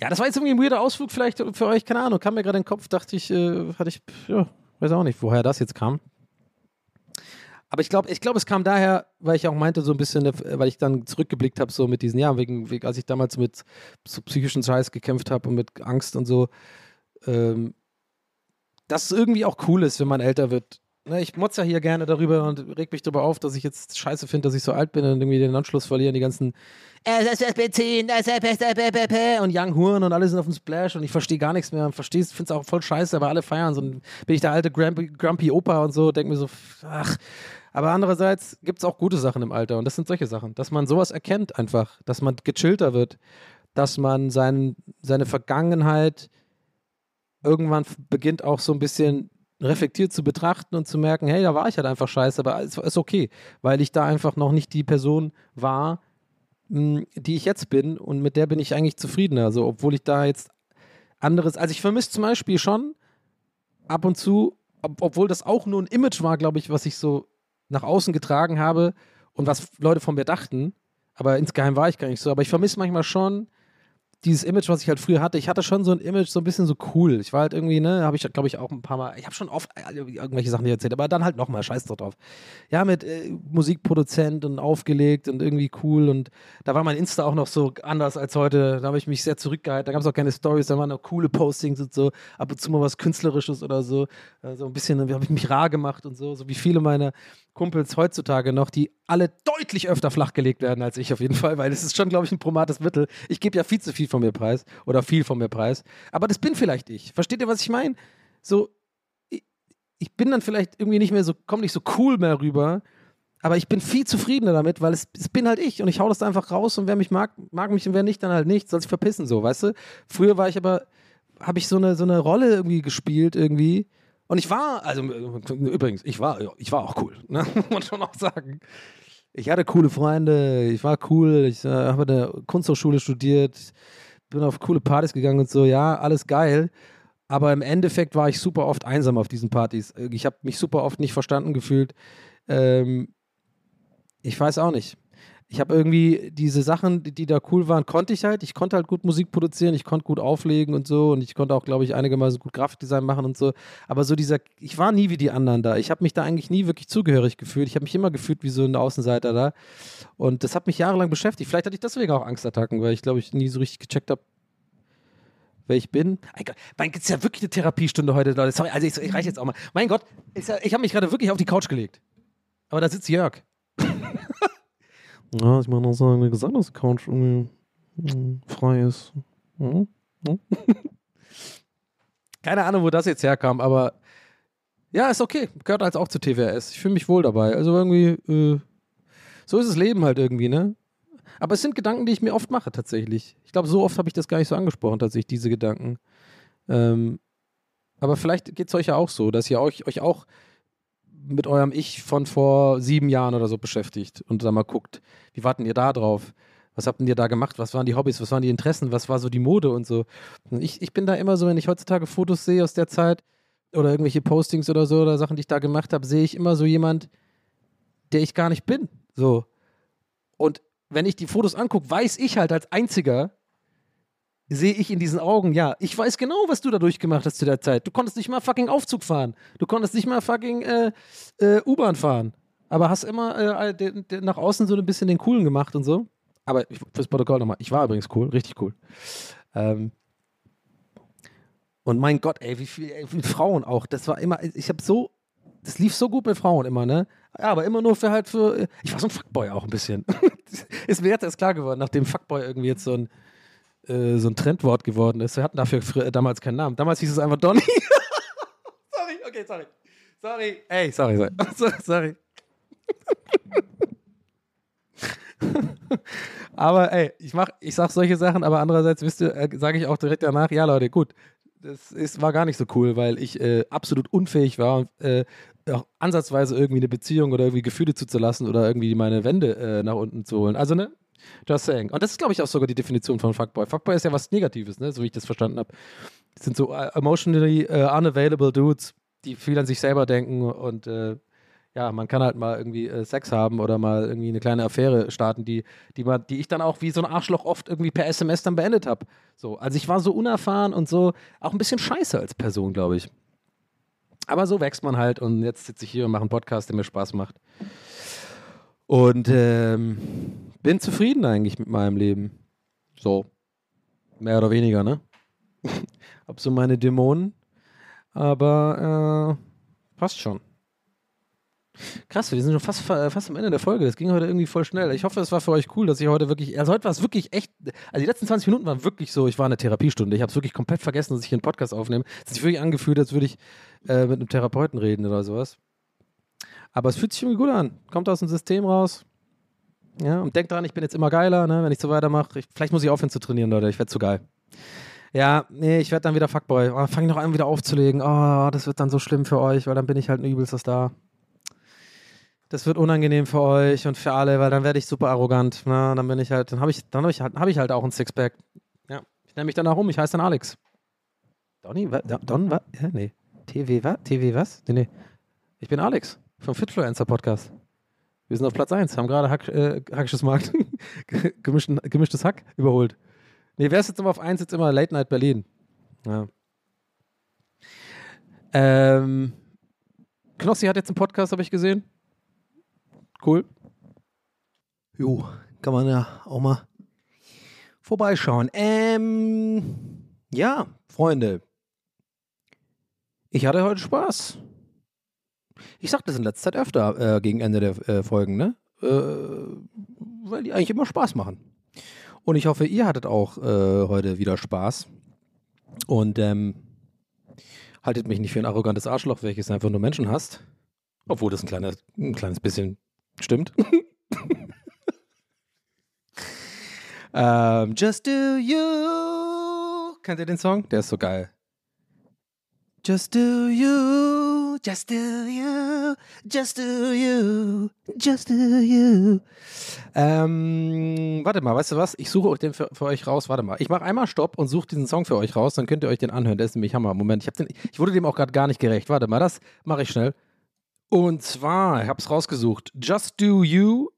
Speaker 2: Ja, das war jetzt irgendwie ein weirder Ausflug vielleicht für euch, keine Ahnung, kam mir gerade in den Kopf, dachte ich, äh, hatte ich, ja, weiß auch nicht, woher das jetzt kam. Aber ich glaube, ich glaube, es kam daher, weil ich auch meinte, so ein bisschen, weil ich dann zurückgeblickt habe, so mit diesen, ja, wegen, wegen, als ich damals mit so psychischen Scheiß gekämpft habe und mit Angst und so, ähm, dass es irgendwie auch cool ist, wenn man älter wird. Ne, ich motze ja hier gerne darüber und reg mich darüber auf, dass ich jetzt scheiße finde, dass ich so alt bin und irgendwie den Anschluss verliere, die ganzen und Young Huren und alle sind auf dem Splash und ich verstehe gar nichts mehr und verstehe finde es auch voll scheiße, aber alle feiern so. Bin ich der alte Grumpy, Grumpy Opa und so, denke mir so, ach, aber andererseits gibt es auch gute Sachen im Alter und das sind solche Sachen, dass man sowas erkennt einfach, dass man gechillter wird, dass man sein, seine Vergangenheit irgendwann beginnt auch so ein bisschen reflektiert zu betrachten und zu merken, hey, da war ich halt einfach scheiße, aber es ist okay, weil ich da einfach noch nicht die Person war, hm, die ich jetzt bin und mit der bin ich eigentlich zufriedener. Also, obwohl ich da jetzt anderes, also ich vermisse zum Beispiel schon ab und zu, ob, obwohl das auch nur ein Image war, glaube ich, was ich so nach außen getragen habe und was Leute von mir dachten. Aber insgeheim war ich gar nicht so. Aber ich vermisse manchmal schon dieses Image, was ich halt früher hatte, ich hatte schon so ein Image, so ein bisschen so cool. Ich war halt irgendwie, ne, habe ich, glaube ich, auch ein paar Mal, ich habe schon oft äh, irgendwelche Sachen erzählt, aber dann halt nochmal, scheiß drauf. Ja, mit äh, Musikproduzent und aufgelegt und irgendwie cool und da war mein Insta auch noch so anders als heute. Da habe ich mich sehr zurückgehalten. Da gab es auch keine Stories, da waren noch coole Postings und so, ab und zu mal was Künstlerisches oder so. Also ein bisschen, habe ich mich rar gemacht und so, so wie viele meiner Kumpels heutzutage noch, die alle deutlich öfter flachgelegt werden als ich auf jeden Fall, weil es ist schon, glaube ich, ein promates Mittel. Ich gebe ja viel zu viel von mir preis oder viel von mir preis, aber das bin vielleicht ich. Versteht ihr, was ich meine? So, ich, ich, bin dann vielleicht irgendwie nicht mehr so, komme nicht so cool mehr rüber, aber ich bin viel zufriedener damit, weil es, es bin halt ich und ich hau das da einfach raus und wer mich mag, mag mich und wer nicht, dann halt nicht, soll sich verpissen so, weißt du? Früher war ich aber, habe ich so eine, so eine Rolle irgendwie gespielt irgendwie, und ich war, also übrigens, ich war, ich war auch cool, ne? [LAUGHS] muss man schon auch sagen. Ich hatte coole Freunde, ich war cool, ich äh, habe an der Kunsthochschule studiert, bin auf coole Partys gegangen und so, ja, alles geil. Aber im Endeffekt war ich super oft einsam auf diesen Partys. Ich habe mich super oft nicht verstanden gefühlt. Ähm, ich weiß auch nicht. Ich habe irgendwie diese Sachen, die, die da cool waren, konnte ich halt. Ich konnte halt gut Musik produzieren, ich konnte gut auflegen und so und ich konnte auch, glaube ich, einigermaßen gut Grafikdesign machen und so. Aber so dieser, ich war nie wie die anderen da. Ich habe mich da eigentlich nie wirklich zugehörig gefühlt. Ich habe mich immer gefühlt wie so ein Außenseiter da. Und das hat mich jahrelang beschäftigt. Vielleicht hatte ich deswegen auch Angstattacken, weil ich, glaube ich, nie so richtig gecheckt habe, wer ich bin. Mein Gott, ist ja wirklich eine Therapiestunde heute, Leute. Sorry, also ich, ich reiche jetzt auch mal. Mein Gott, ja, ich habe mich gerade wirklich auf die Couch gelegt. Aber da sitzt Jörg. [LAUGHS] ja, ich meine auch sagen, gesagt, dass die Couch irgendwie mm, frei ist. Mhm. Mhm. [LAUGHS] Keine Ahnung, wo das jetzt herkam, aber ja, ist okay. Gehört als auch zu TWS. Ich fühle mich wohl dabei. Also irgendwie, äh, so ist das Leben halt irgendwie, ne? Aber es sind Gedanken, die ich mir oft mache, tatsächlich. Ich glaube, so oft habe ich das gar nicht so angesprochen, tatsächlich, diese Gedanken. Ähm, aber vielleicht geht es euch ja auch so, dass ihr euch, euch auch mit eurem Ich von vor sieben Jahren oder so beschäftigt und dann mal guckt, wie warten ihr da drauf? Was habt ihr da gemacht? Was waren die Hobbys? Was waren die Interessen? Was war so die Mode und so? Ich, ich bin da immer so, wenn ich heutzutage Fotos sehe aus der Zeit oder irgendwelche Postings oder so oder Sachen, die ich da gemacht habe, sehe ich immer so jemand, der ich gar nicht bin. So. Und wenn ich die Fotos angucke, weiß ich halt als einziger, sehe ich in diesen Augen, ja, ich weiß genau, was du da durchgemacht hast zu der Zeit. Du konntest nicht mal fucking Aufzug fahren. Du konntest nicht mal fucking äh, äh, U-Bahn fahren. Aber hast immer äh, de, de, nach außen so ein bisschen den Coolen gemacht und so. Aber ich, fürs Protokoll nochmal, ich war übrigens cool, richtig cool. Ähm, und mein Gott, ey, wie viel, Frauen auch. Das war immer, ich habe so, das lief so gut mit Frauen immer, ne? Ja, aber immer nur für halt für, ich war so ein Fuckboy auch ein bisschen. [LAUGHS] ist mir jetzt erst klar geworden, nachdem Fuckboy irgendwie jetzt so ein, äh, so ein Trendwort geworden ist. Wir hatten dafür damals keinen Namen. Damals hieß es einfach Donny. [LAUGHS] sorry, okay, sorry. Sorry. Ey, sorry, sorry. [LAUGHS] sorry. [LAUGHS] aber ey, ich mach, ich sag solche Sachen, aber andererseits wisst ihr, äh, sage ich auch direkt danach, ja Leute, gut, das ist, war gar nicht so cool, weil ich äh, absolut unfähig war äh, auch ansatzweise irgendwie eine Beziehung oder irgendwie Gefühle zuzulassen oder irgendwie meine Wände äh, nach unten zu holen. Also, ne? Just saying. Und das ist, glaube ich, auch sogar die Definition von Fuckboy. Fuckboy ist ja was Negatives, ne? So wie ich das verstanden habe. Das sind so äh, emotionally uh, unavailable Dudes, die viel an sich selber denken und äh, ja, man kann halt mal irgendwie äh, Sex haben oder mal irgendwie eine kleine Affäre starten, die, die, man, die ich dann auch wie so ein Arschloch oft irgendwie per SMS dann beendet habe. So, also ich war so unerfahren und so auch ein bisschen scheiße als Person, glaube ich. Aber so wächst man halt und jetzt sitze ich hier und mache einen Podcast, der mir Spaß macht. Und ähm, bin zufrieden eigentlich mit meinem Leben. So. Mehr oder weniger, ne? [LAUGHS] Hab so meine Dämonen. Aber äh, passt schon. Krass, wir sind schon fast, fast am Ende der Folge. Das ging heute irgendwie voll schnell. Ich hoffe, es war für euch cool, dass ich heute wirklich. Also heute war es wirklich echt. Also die letzten 20 Minuten waren wirklich so, ich war in der Therapiestunde. Ich habe es wirklich komplett vergessen, dass ich hier einen Podcast aufnehme. Es hat sich wirklich angefühlt, als würde ich äh, mit einem Therapeuten reden oder sowas. Aber es fühlt sich irgendwie gut an. Kommt aus dem System raus. Ja, und denkt dran, ich bin jetzt immer geiler, ne, wenn ich so weitermache. Vielleicht muss ich aufhören zu trainieren, Leute. Ich werde zu geil. Ja, nee, ich werde dann wieder Fuckboy. Oh, Fange noch an, wieder aufzulegen. Oh, das wird dann so schlimm für euch, weil dann bin ich halt ein übelstes Star das wird unangenehm für euch und für alle, weil dann werde ich super arrogant. Na, dann bin ich halt, dann habe ich, dann ich halt, habe ich halt auch ein Sixpack. Ja, ich nenne mich dann auch um. Ich heiße dann Alex. Donny, wa, Don, was? Nee. TV, was? TV, was? Nee, nee. Ich bin Alex vom Fitfluencer Podcast. Wir sind auf Platz 1, haben gerade Hack, äh, Hackisches Markt, [LAUGHS] Gemischten, gemischtes Hack überholt. Nee, wer ist jetzt immer auf 1? Jetzt immer Late Night Berlin. Ja. Ähm, Knossi hat jetzt einen Podcast, habe ich gesehen. Cool. Jo, kann man ja auch mal vorbeischauen. Ähm, ja, Freunde. Ich hatte heute Spaß. Ich sag das in letzter Zeit öfter äh, gegen Ende der äh, Folgen, ne? Äh, weil die eigentlich immer Spaß machen. Und ich hoffe, ihr hattet auch äh, heute wieder Spaß. Und ähm, haltet mich nicht für ein arrogantes Arschloch, welches einfach nur Menschen hasst. Obwohl das ein, kleiner, ein kleines bisschen Stimmt. um, [LAUGHS] ähm, just do you. Kennt ihr den Song? Der ist so geil. Just do you, just do you, just do you, just do you. Ähm, warte mal, weißt du was? Ich suche den für, für euch raus. Warte mal. Ich mache einmal Stopp und suche diesen Song für euch raus. Dann könnt ihr euch den anhören. Der ist nämlich Hammer. Moment, ich, den, ich wurde dem auch gerade gar nicht gerecht. Warte mal, das mache ich schnell. Und zwar, ich habe es rausgesucht, Just Do You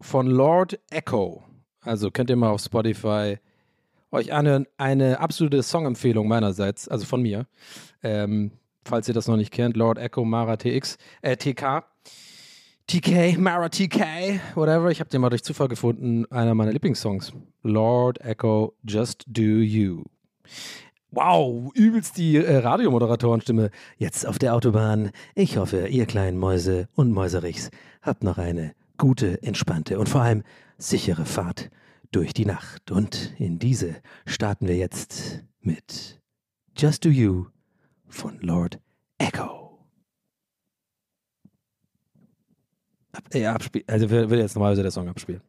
Speaker 2: von Lord Echo. Also könnt ihr mal auf Spotify euch anhören. Eine absolute Songempfehlung meinerseits, also von mir. Ähm, falls ihr das noch nicht kennt, Lord Echo Mara TX, äh, TK. TK, Mara TK, whatever. Ich habe den mal durch Zufall gefunden. Einer meiner Lieblingssongs. Lord Echo, Just Do You. Wow, übelst die äh, Radiomoderatorenstimme. Jetzt auf der Autobahn. Ich hoffe, ihr kleinen Mäuse und Mäuserichs habt noch eine gute, entspannte und vor allem sichere Fahrt durch die Nacht. Und in diese starten wir jetzt mit Just Do You von Lord Echo. Ab, äh, abspiel, also würde jetzt normalerweise der Song abspielen.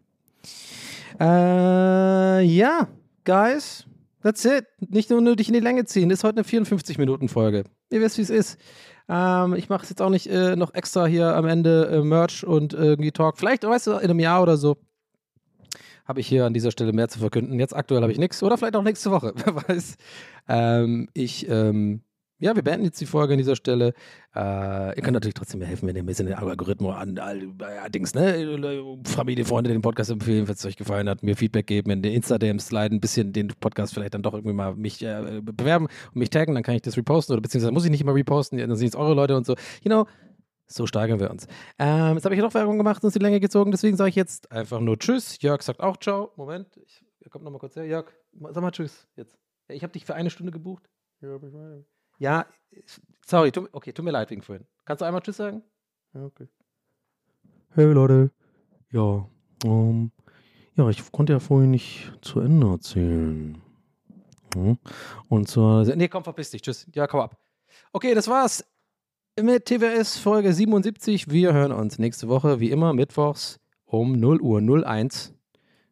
Speaker 2: Äh, ja, Guys, that's it. Nicht nur nötig in die Länge ziehen. Ist heute eine 54-Minuten-Folge. Ihr wisst, wie es ist. Ähm, ich mache es jetzt auch nicht äh, noch extra hier am Ende äh, Merch und irgendwie Talk. Vielleicht, weißt du, in einem Jahr oder so habe ich hier an dieser Stelle mehr zu verkünden. Jetzt aktuell habe ich nichts oder vielleicht auch nächste Woche, [LAUGHS] wer weiß. Ähm, ich, ähm, ja, wir beenden jetzt die Folge an dieser Stelle. Äh, ihr könnt natürlich trotzdem helfen, wenn ihr ein bisschen den Algorithmus an, all, ja, Dings, ne? Familie, Freunde den Podcast empfehlen, wenn es euch gefallen hat, mir Feedback geben, in den Insta-DMs leiden, ein bisschen den Podcast vielleicht dann doch irgendwie mal mich äh, bewerben und mich taggen, dann kann ich das reposten oder beziehungsweise muss ich nicht immer reposten, dann sind es eure Leute und so. You know, so steigern wir uns. Ähm, jetzt habe ich noch Werbung gemacht und es die Länge gezogen, deswegen sage ich jetzt einfach nur Tschüss. Jörg sagt auch Ciao. Moment, ich, er kommt nochmal kurz her. Jörg, sag mal Tschüss jetzt. Ich habe dich für eine Stunde gebucht. Ja, sorry, tu, okay, tut mir leid wegen vorhin. Kannst du einmal Tschüss sagen? Ja, okay. Hey Leute. Ja, ähm, ja, ich konnte ja vorhin nicht zu Ende erzählen. Hm? Und zwar. Nee, komm, verpiss dich. Tschüss. Ja, komm ab. Okay, das war's mit TWS Folge 77. Wir hören uns nächste Woche, wie immer, mittwochs um 0 Uhr 01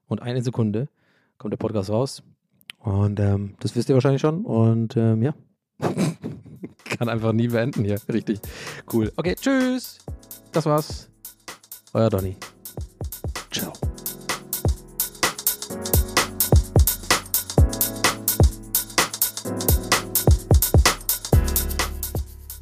Speaker 2: und eine Sekunde kommt der Podcast raus. Und ähm, das wisst ihr wahrscheinlich schon. Und ähm, ja, [LAUGHS] kann einfach nie beenden hier. Richtig cool. Okay, tschüss. Das war's. Euer Donny.